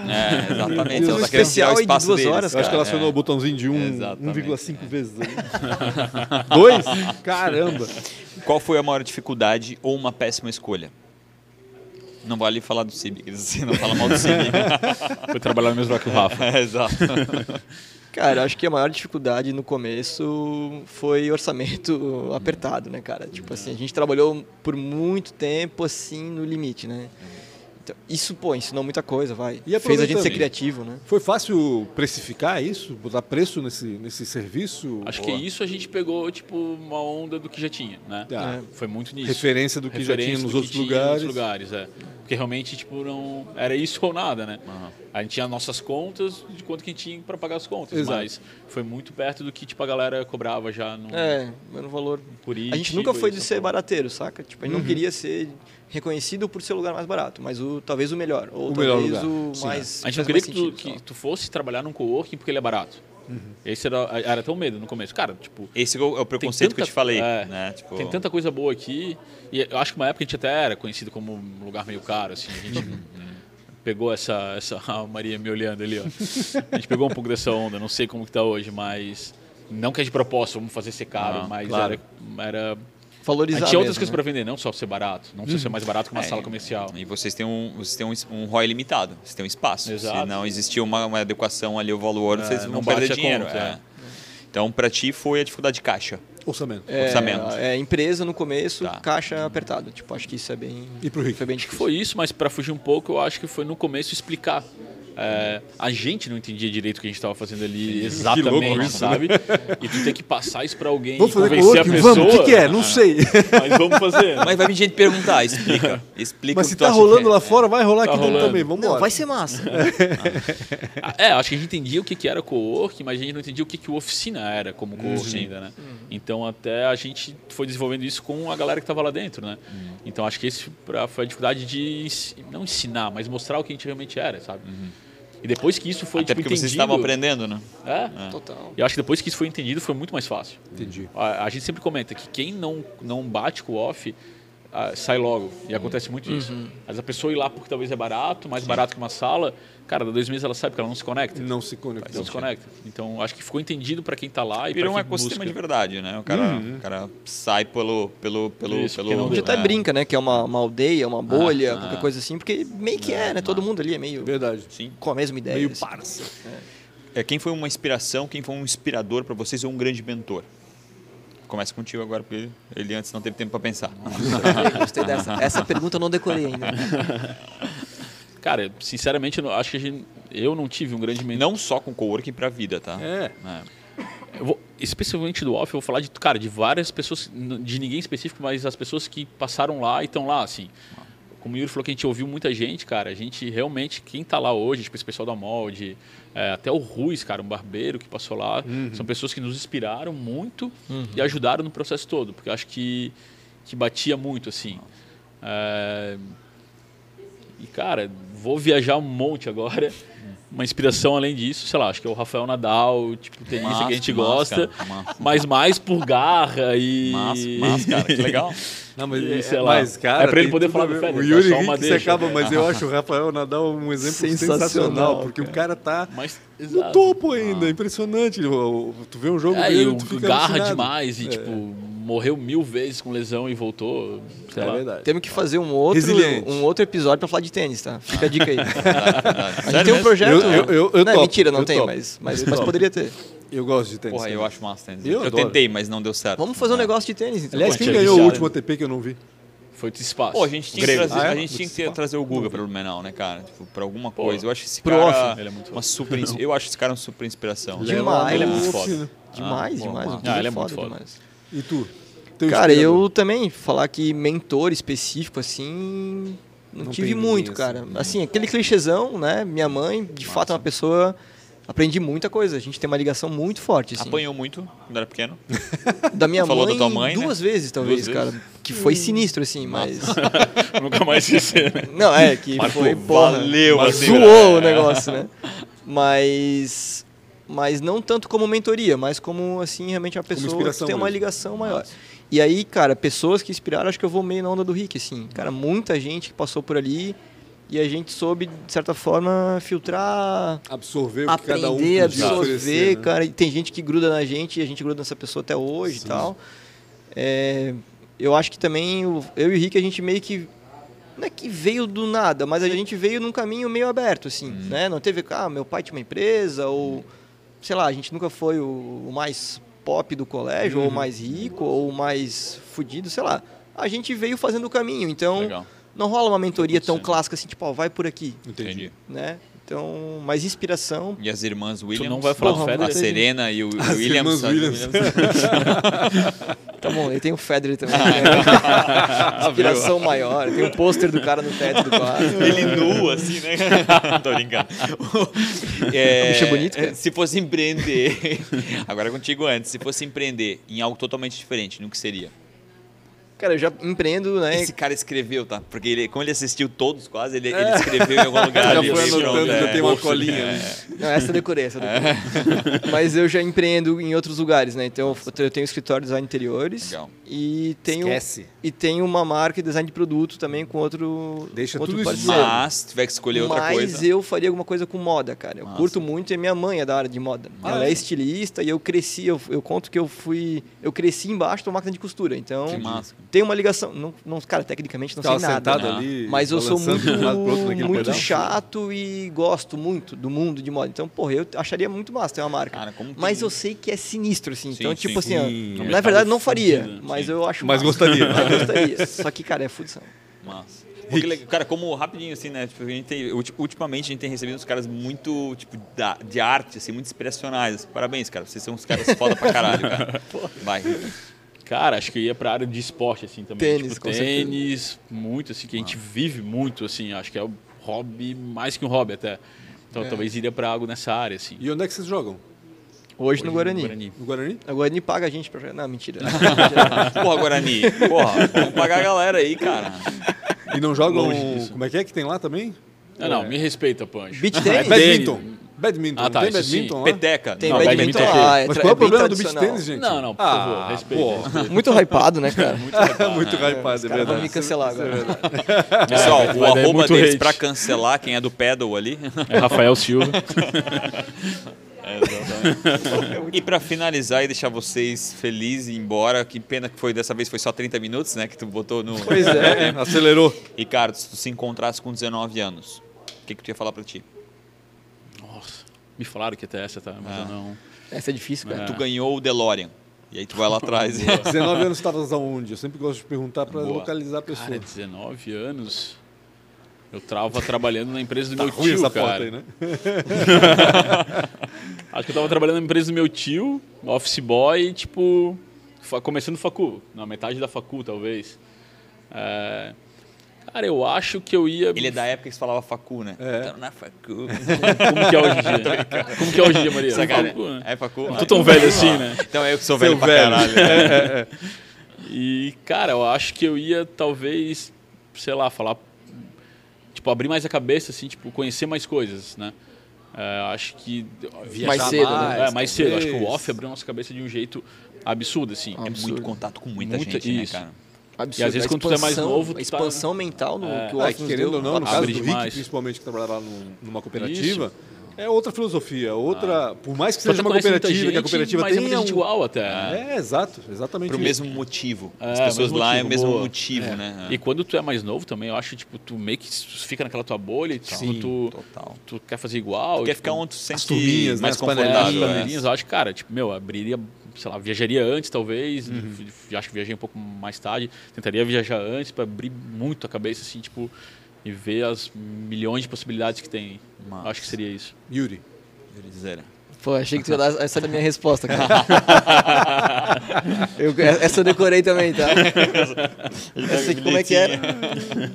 é, exatamente. Ela tá querendo especial de espaço duas deles, horas, Eu acho que ela acionou o botãozinho de um- Exatamente, 1,5 é. vezes. Dois? Caramba. Qual foi a maior dificuldade ou uma péssima escolha? Não vale falar do CIB, não fala mal do CIB. Foi trabalhar no mesmo lugar que o Rafa. é, exato. Cara, acho que a maior dificuldade no começo foi orçamento apertado, né, cara? Tipo assim, a gente trabalhou por muito tempo assim no limite, né? Então, isso, pô, ensinou muita coisa, vai. E Fez a gente ser criativo, né? Foi fácil precificar isso? Botar preço nesse, nesse serviço? Acho Ou que isso a gente pegou, tipo, uma onda do que já tinha, né? Ah, Foi muito nisso. Referência do que já tinha Referência nos do outros que tinha lugares. Nos lugares, é. Porque realmente, tipo, não... Era isso ou nada, né? A gente tinha nossas contas de quanto que a gente tinha para pagar as contas. Exato. Mas foi muito perto do que, tipo, a galera cobrava já no... É, no valor. Por A gente nunca foi de isso, ser barateiro, saca? Tipo, a Uhum. gente não queria ser reconhecido por ser o lugar mais barato, mas o talvez o melhor, ou O melhor talvez lugar. o Sim. mais A gente não queria que tu, que tu fosse trabalhar num coworking porque ele é barato. Esse era, era até o medo no começo. Cara, tipo, Esse é o, é preconceito que eu tanta- te falei. é, né? Tipo, tem tanta coisa boa aqui. E eu acho que uma época a gente até era conhecido como um lugar meio caro, assim. A gente pegou essa, essa a Maria me olhando ali, ó. A gente pegou um pouco dessa onda, não sei como que tá hoje, mas não que é de propósito, vamos fazer ser caro, Não, mas claro. era, era Valorizar tinha outras coisas né? para vender, não só ser barato, não precisa ser mais barato que uma É, sala comercial. E vocês têm um, vocês têm um, um ROI limitado, vocês têm um espaço. Exato. Se não existir uma, uma adequação ali ao valor, É, vocês não vão perder a dinheiro. conta, é. é. Então, para ti foi a dificuldade de caixa. Orçamento. É, orçamento. É, empresa no começo, Tá. caixa apertado. Tipo, acho que isso é bem. E pro Rick? Foi bem Acho que difícil. foi isso, mas para fugir um pouco, eu acho que foi no começo explicar. É, a gente não entendia direito o que a gente estava fazendo ali exatamente, louco isso, sabe? E tu tem que passar isso para alguém Vamos e fazer convencer a coworking? pessoa. Vamos, o que, que é? Não sei. Mas vamos fazer. Mas vai vir gente perguntar, explica. Explica Mas o se tá rolando é. lá fora, vai rolar Tá aqui dentro rolando. também. Vamos Não, vai ser massa. É, acho que a gente entendia o que que era co-work, mas a gente não entendia o que que o oficina era como co-work ainda, né? Então até a gente foi desenvolvendo isso com a galera que estava lá dentro, né? Então acho que esse foi a dificuldade de não ensinar, mas mostrar o que a gente realmente era, sabe? E depois que isso foi Até tipo, porque vocês estavam aprendendo, né? É. Total. E eu acho que depois que isso foi entendido foi muito mais fácil. Entendi. A, a gente sempre comenta que quem não, não bate com o off ah, sai logo. E acontece muito isso. Mas a pessoa ir lá porque talvez é barato, mais barato que uma sala, cara, dá dois meses ela sabe que ela não se conecta. Não se conecta. Não se conecta. Então acho que ficou entendido para quem tá lá e Virou um para quem ecossistema de busca. verdade, né? O cara, o cara sai pelo. pelo, pelo, Isso, pelo porque não A gente até é. brinca, né? Que é uma, uma aldeia, uma bolha, ah. qualquer coisa assim, porque meio que é, né? Todo mundo ali é meio Verdade. Sim. com a mesma ideia. Meio assim. parça. É, quem foi uma inspiração, quem foi um inspirador para vocês ou um grande mentor? Começa contigo agora, porque ele antes não teve tempo para pensar. Gostei, gostei dessa. Essa pergunta eu não decorei ainda. Cara, sinceramente, eu não- acho que a gente, eu não tive um grande mentor. Não só com coworking para a vida, tá? É. Eu vou- especialmente do off, eu vou falar de, cara, de várias pessoas, de ninguém específico, mas as pessoas que passaram lá e estão lá, assim. Como o Yuri falou que a gente ouviu muita gente, cara, a gente realmente, quem tá lá hoje, tipo esse pessoal da Molde, é, até o Ruiz, cara, um barbeiro que passou lá, são pessoas que nos inspiraram muito e ajudaram no processo todo, porque eu acho que, que batia muito, assim. É, e, cara, vou viajar um monte agora. Uma inspiração além disso, sei lá, acho que é o Rafael Nadal, tipo, tenista Massa, que a gente massa, gosta, cara, massa. mas mais por garra e. Mas, mas, cara, que legal. Não, mas, E, é, sei lá, mas, cara, é pra ele poder falar do. Federer, O tá? Yuri Só uma Henrique se deixa. acaba, mas eu acho o Rafael Nadal um exemplo Sensacional, sensacional, porque o cara tá Mas, no topo ainda, impressionante. O- o- Tu vê um jogo É, dele, e tu fica garra alucinado. demais e, É. tipo, morreu mil vezes com lesão e voltou. Sei É lá. verdade. Temos que fazer um outro, Resiliente. um outro episódio pra falar de tênis, tá? Fica a dica aí. Verdade. A gente tem um projeto. Eu- eu- eu- eu não, é topo, mentira, não eu tem, topo. mas, mas, mas poderia ter. Eu gosto de tênis. Porra, também. eu acho massa tênis. Eu Eu, tentei, mas não deu certo. Vamos fazer um É. negócio de tênis. Então. Aliás, quem ganhou o último ATP que eu não vi? Foi do espaço. Pô, a gente tinha que trazer, Ah, é? a gente tinha que trazer o Guga para o Blumenau, né, cara? Tipo, pra alguma Pô, coisa. Eu acho esse cara off. Ele é muito uma super, eu acho esse cara uma super inspiração. Demais. Ele é muito foda. Demais, Ah, demais. o ah, ele é foda muito foda. demais. E tu? Teu Cara, inspirador? eu também, falar que mentor específico, assim, não, Não tive muito, cara. assim. Assim, aquele clichêzão, né? Minha mãe, de fato, é uma pessoa... Aprendi muita coisa. A gente tem uma ligação muito forte, assim. Apanhou muito quando era pequeno. Da minha Falou mãe, da tua mãe, né? duas vezes, talvez, Duas cara. vezes? Que foi sinistro, assim, mas... Nunca mais esquecer, né? Não, é, que foi, porra, valeu, mas assim, zoou né? o negócio, né? Mas... Mas não tanto como mentoria, mas como, assim, realmente uma pessoa que tem uma mesmo. ligação maior. E aí, cara, pessoas que inspiraram, acho que eu vou meio na onda do Rick, assim. Cara, muita gente que passou por ali e a gente soube, de certa forma, filtrar, Absorver o que cada um aprender, podia absorver, oferecer, né? cara. E tem gente que gruda na gente e a gente gruda nessa pessoa até hoje Sim. e tal. É, eu acho que também, eu e o Rick, a gente meio que. Não é que veio do nada, mas a gente veio num caminho meio aberto, assim, Uhum. né? Não teve, ah, meu pai tinha uma empresa, ou, sei lá, a gente nunca foi o, o mais pop do colégio, ou o Uhum. mais rico, ou o mais fudido, sei lá. A gente veio fazendo o caminho, então Legal. não rola uma mentoria tão Sim. clássica assim, tipo, ó, vai por aqui, Entendi. Entendi. né? Então, mais inspiração. E as irmãs Williams. não vai falar do a Federer? Serena e o, o As Williams. irmãs sabe? Williams. Tá bom, ele tem o Federer também. Né? Inspiração maior. Tem um pôster do cara no teto do quarto. Ele nu, assim, né? Tô brincando. É, bicho é bonito, cara. Se fosse empreender. Agora contigo antes. Se fosse empreender em algo totalmente diferente, no que seria? Cara, eu já empreendo, né? Esse cara escreveu, tá? Porque ele, como ele assistiu todos quase, ele, ele escreveu em algum lugar. Já ali, foi anotando, já é. tem uma colinha. é. né? Não, essa eu decorei, essa eu decorei. Mas eu já empreendo em outros lugares, né? Então eu tenho escritório de design de interiores Legal. E tenho Esquece. e tenho uma marca de design de produto também com outro Deixa com outro tudo isso parceiro. Mas, se tiver que escolher outra Mas coisa. eu faria alguma coisa com moda, cara. Eu Massa. curto muito e minha mãe é da área de moda. Ah, Ela é? é estilista e eu cresci, eu, eu conto que eu fui, eu cresci embaixo da máquina de costura. Então Que massa. tem uma ligação, não, não cara, tecnicamente não Ficava sei nada. sentado né? ali. Mas eu sou muito, de muito pedal. chato e gosto muito do mundo de moda. Então, porra, eu acharia muito massa ter uma marca. Cara, como mas tem- eu sei que é sinistro, assim. Sim, então, sim. tipo assim, ó, Sim. na mercado verdade não faria. fudido, Mas eu acho Mas massa. gostaria. Mas gostaria. Só que, cara, é fudição. Massa. Cara, como rapidinho assim, né? Tipo, a gente tem, ulti- ultimamente a gente tem recebido uns caras muito, tipo, da, de arte, assim, muito inspiracionais. Parabéns, cara. Vocês são uns caras foda pra caralho, cara. Vai. Cara, acho que eu ia pra área de esporte, assim, também. Tênis, tipo, com certeza. tênis, muito, assim, que a gente vive muito, assim. Acho que é o hobby, mais que um hobby até. Então, talvez iria pra algo nessa área, assim. E onde é que vocês jogam? Hoje, no Guarani. No Guarani? O Guarani paga a gente pra jogar. Não, mentira. Porra, Guarani. Porra, vamos pagar a galera aí, cara. E não jogam. Como é que é que tem lá também? Não, não, me respeita, Pancho. Beach É tênis? badminton. Badminton. Ah, tá, tem badminton lá? Peteca. Tem Não, badminton badminton lá. Mas tra- qual é o bem problema do beach tradicional. tênis, gente? Não, não, por ah, favor, respeita. pô. respeita. Muito hypado, né, cara? Muito hypado. Muito hypado, é verdade. vão me cancelar agora. Pessoal, o arroba deles hate. pra cancelar, quem é do pedal ali. É Rafael Silva. E pra finalizar e deixar vocês felizes e ir embora, que pena que foi dessa vez foi só 30 minutos, né? Que tu botou no. Pois é. Acelerou. Ricardo, se tu se encontrasse com 19 anos, o que, que tu ia falar pra ti? Nossa, me falaram que até essa, tá? Mas Ah. eu não... Essa é difícil, cara. É. Tu ganhou o DeLorean. E aí tu vai lá atrás. e- 19 anos estavas aonde? Eu sempre gosto de perguntar para localizar a pessoa. Cara, 19 anos... Eu tava trabalhando na empresa do Tá meu ruim tio, essa cara. porta aí, né? Acho que eu tava trabalhando na empresa do meu tio, office boy, tipo, começando facu, na metade da facu, talvez. É, Cara, eu acho que eu ia... Ele é da época que se falava facu, né? É. Então, na facu. Como que é hoje em dia? Como que é hoje em dia, Maria? Sacanagem. Facu, né? É facu? Não tô tão velho assim, né? Então eu que sou Seu velho pra velho. caralho. E, cara, eu acho que eu ia, talvez, sei lá, falar... Tipo, abrir mais a cabeça, assim, tipo, conhecer mais coisas, né? É, acho que... Mais cedo, né? É, mais cedo. Acho que o off abriu nossa cabeça de um jeito absurdo, assim. É Absurdo. muito contato com muita, Muita- gente, né, isso. cara? Absurdo. E às vezes A quando tu é mais expansão- novo, tu A tá- expansão mental no, É. que o Ah, que nos querendo deu, ou não, no caso abre do Rick, demais. principalmente que trabalhava num- numa cooperativa, é outra filosofia, outra. Por mais que seja uma cooperativa, que a gente, cooperativa mas é tenha gente um... igual até. É, exato, exatamente. Pro isso. mesmo motivo. É, As pessoas lá é o mesmo boa. motivo, É. né? E quando tu é mais novo também, eu acho, tipo, tu meio que fica naquela tua bolha e tipo, Sim, tu, total. tu quer fazer igual. Tu quer tipo, ficar onde tu se sente turminhas, né, mais as é, confortável. as panelinhas, é. eu acho, cara, tipo, meu, abriria, sei lá, viajaria antes, talvez. Uhum. Acho que viajei um pouco mais tarde. Tentaria viajar antes para abrir muito a cabeça, assim, tipo, e ver as milhões de possibilidades que tem. Massa. Acho que seria isso. Yuri. Yurizeira. Pô, achei que tu ia dar essa era a minha resposta, cara. Eu- essa eu decorei também, tá? Essa aqui, como é que era?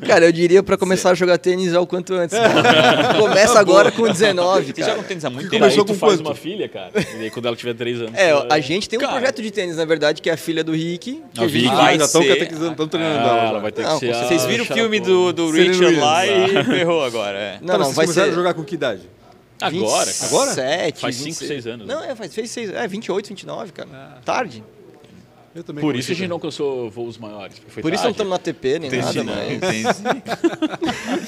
Cara, eu diria pra começar a jogar tênis ao quanto antes. cara. Começa agora com 19, Você cara. joga um tênis há muito tempo? começou Aí tu com faz quanto? uma filha, cara. E aí quando ela tiver três anos. É, tu- a gente tem um Cara. projeto de tênis, na verdade, que é a filha do Rick. Que A a gente vai já estão catequizando, estão treinando ela. Ah, já. ela vai ter Não, que ser Vocês viram o filme do, do Richard lá e ferrou agora. É. Não, Tá, não, vai ser... jogar com que idade? Agora, cara. Agora? 27, Faz cinco, 26. seis anos, Não, né? é, faz, fez seis, é, 28, 29, cara. Ah. Tarde. Eu também Por isso a gente a não alcançou voos maiores. Por isso não estamos na TP nem Entendi, nada, né? mas... Entendi.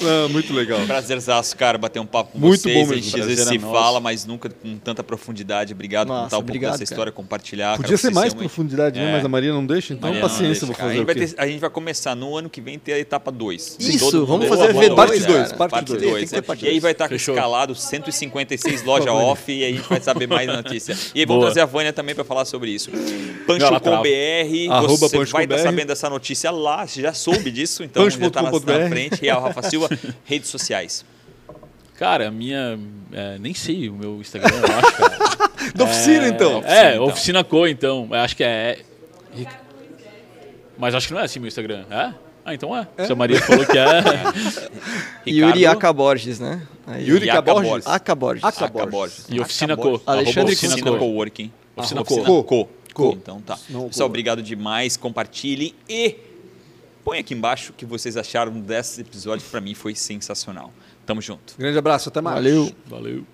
Ah, muito legal. Prazerzaço, cara, bater um papo com Muito vocês. bom A mesmo. gente às vezes Prazer se é nosso. fala, mas nunca com tanta profundidade. Obrigado por Massa, contar um pouco obrigado, dessa cara. história, compartilhar. Podia cara, ser mais profundidade, né? É. Mas a Maria não deixa, então Maria, não paciência, deixa, vou fazer a, o gente quê? vai ter- a gente vai começar no ano que vem ter a etapa 2. Isso, vamos fazer boa, V2, boa. Parte cara. dois, parte Parte dois. 2. Tem que ter parte E aí vai estar com escalado 156 loja off e aí a gente vai saber mais notícia. E aí vamos trazer a Vânia também para falar sobre isso. Ela Pancho.com.br, trava. Arroba você Pancho vai estar BR. sabendo dessa notícia lá, você já soube disso, então já está na, na frente. Real Rafa Silva, redes sociais. Cara, a minha. é, nem sei o meu Instagram, eu acho, cara. Da oficina, então. É, é, então. Oficina Co, então. Eu acho que é. Mas acho que não é assim meu Instagram. É? Ah, então é. Se a Maria falou que é. Yuri Ricardo Aka Borges, né? Aí, Yuri Yaka Caborges. Borges. Aka Borges. Aka Aca Borges. E Oficina Co. Alexandre Oficina Oficina Co. Coworking. Oficina Oficina Co. Co. Co. Então tá. Não, Pessoal, co. obrigado demais. Compartilhem e põe aqui embaixo o que vocês acharam desse episódio. Para mim foi sensacional. Tamo junto. Grande abraço, até mais. Valeu. Valeu.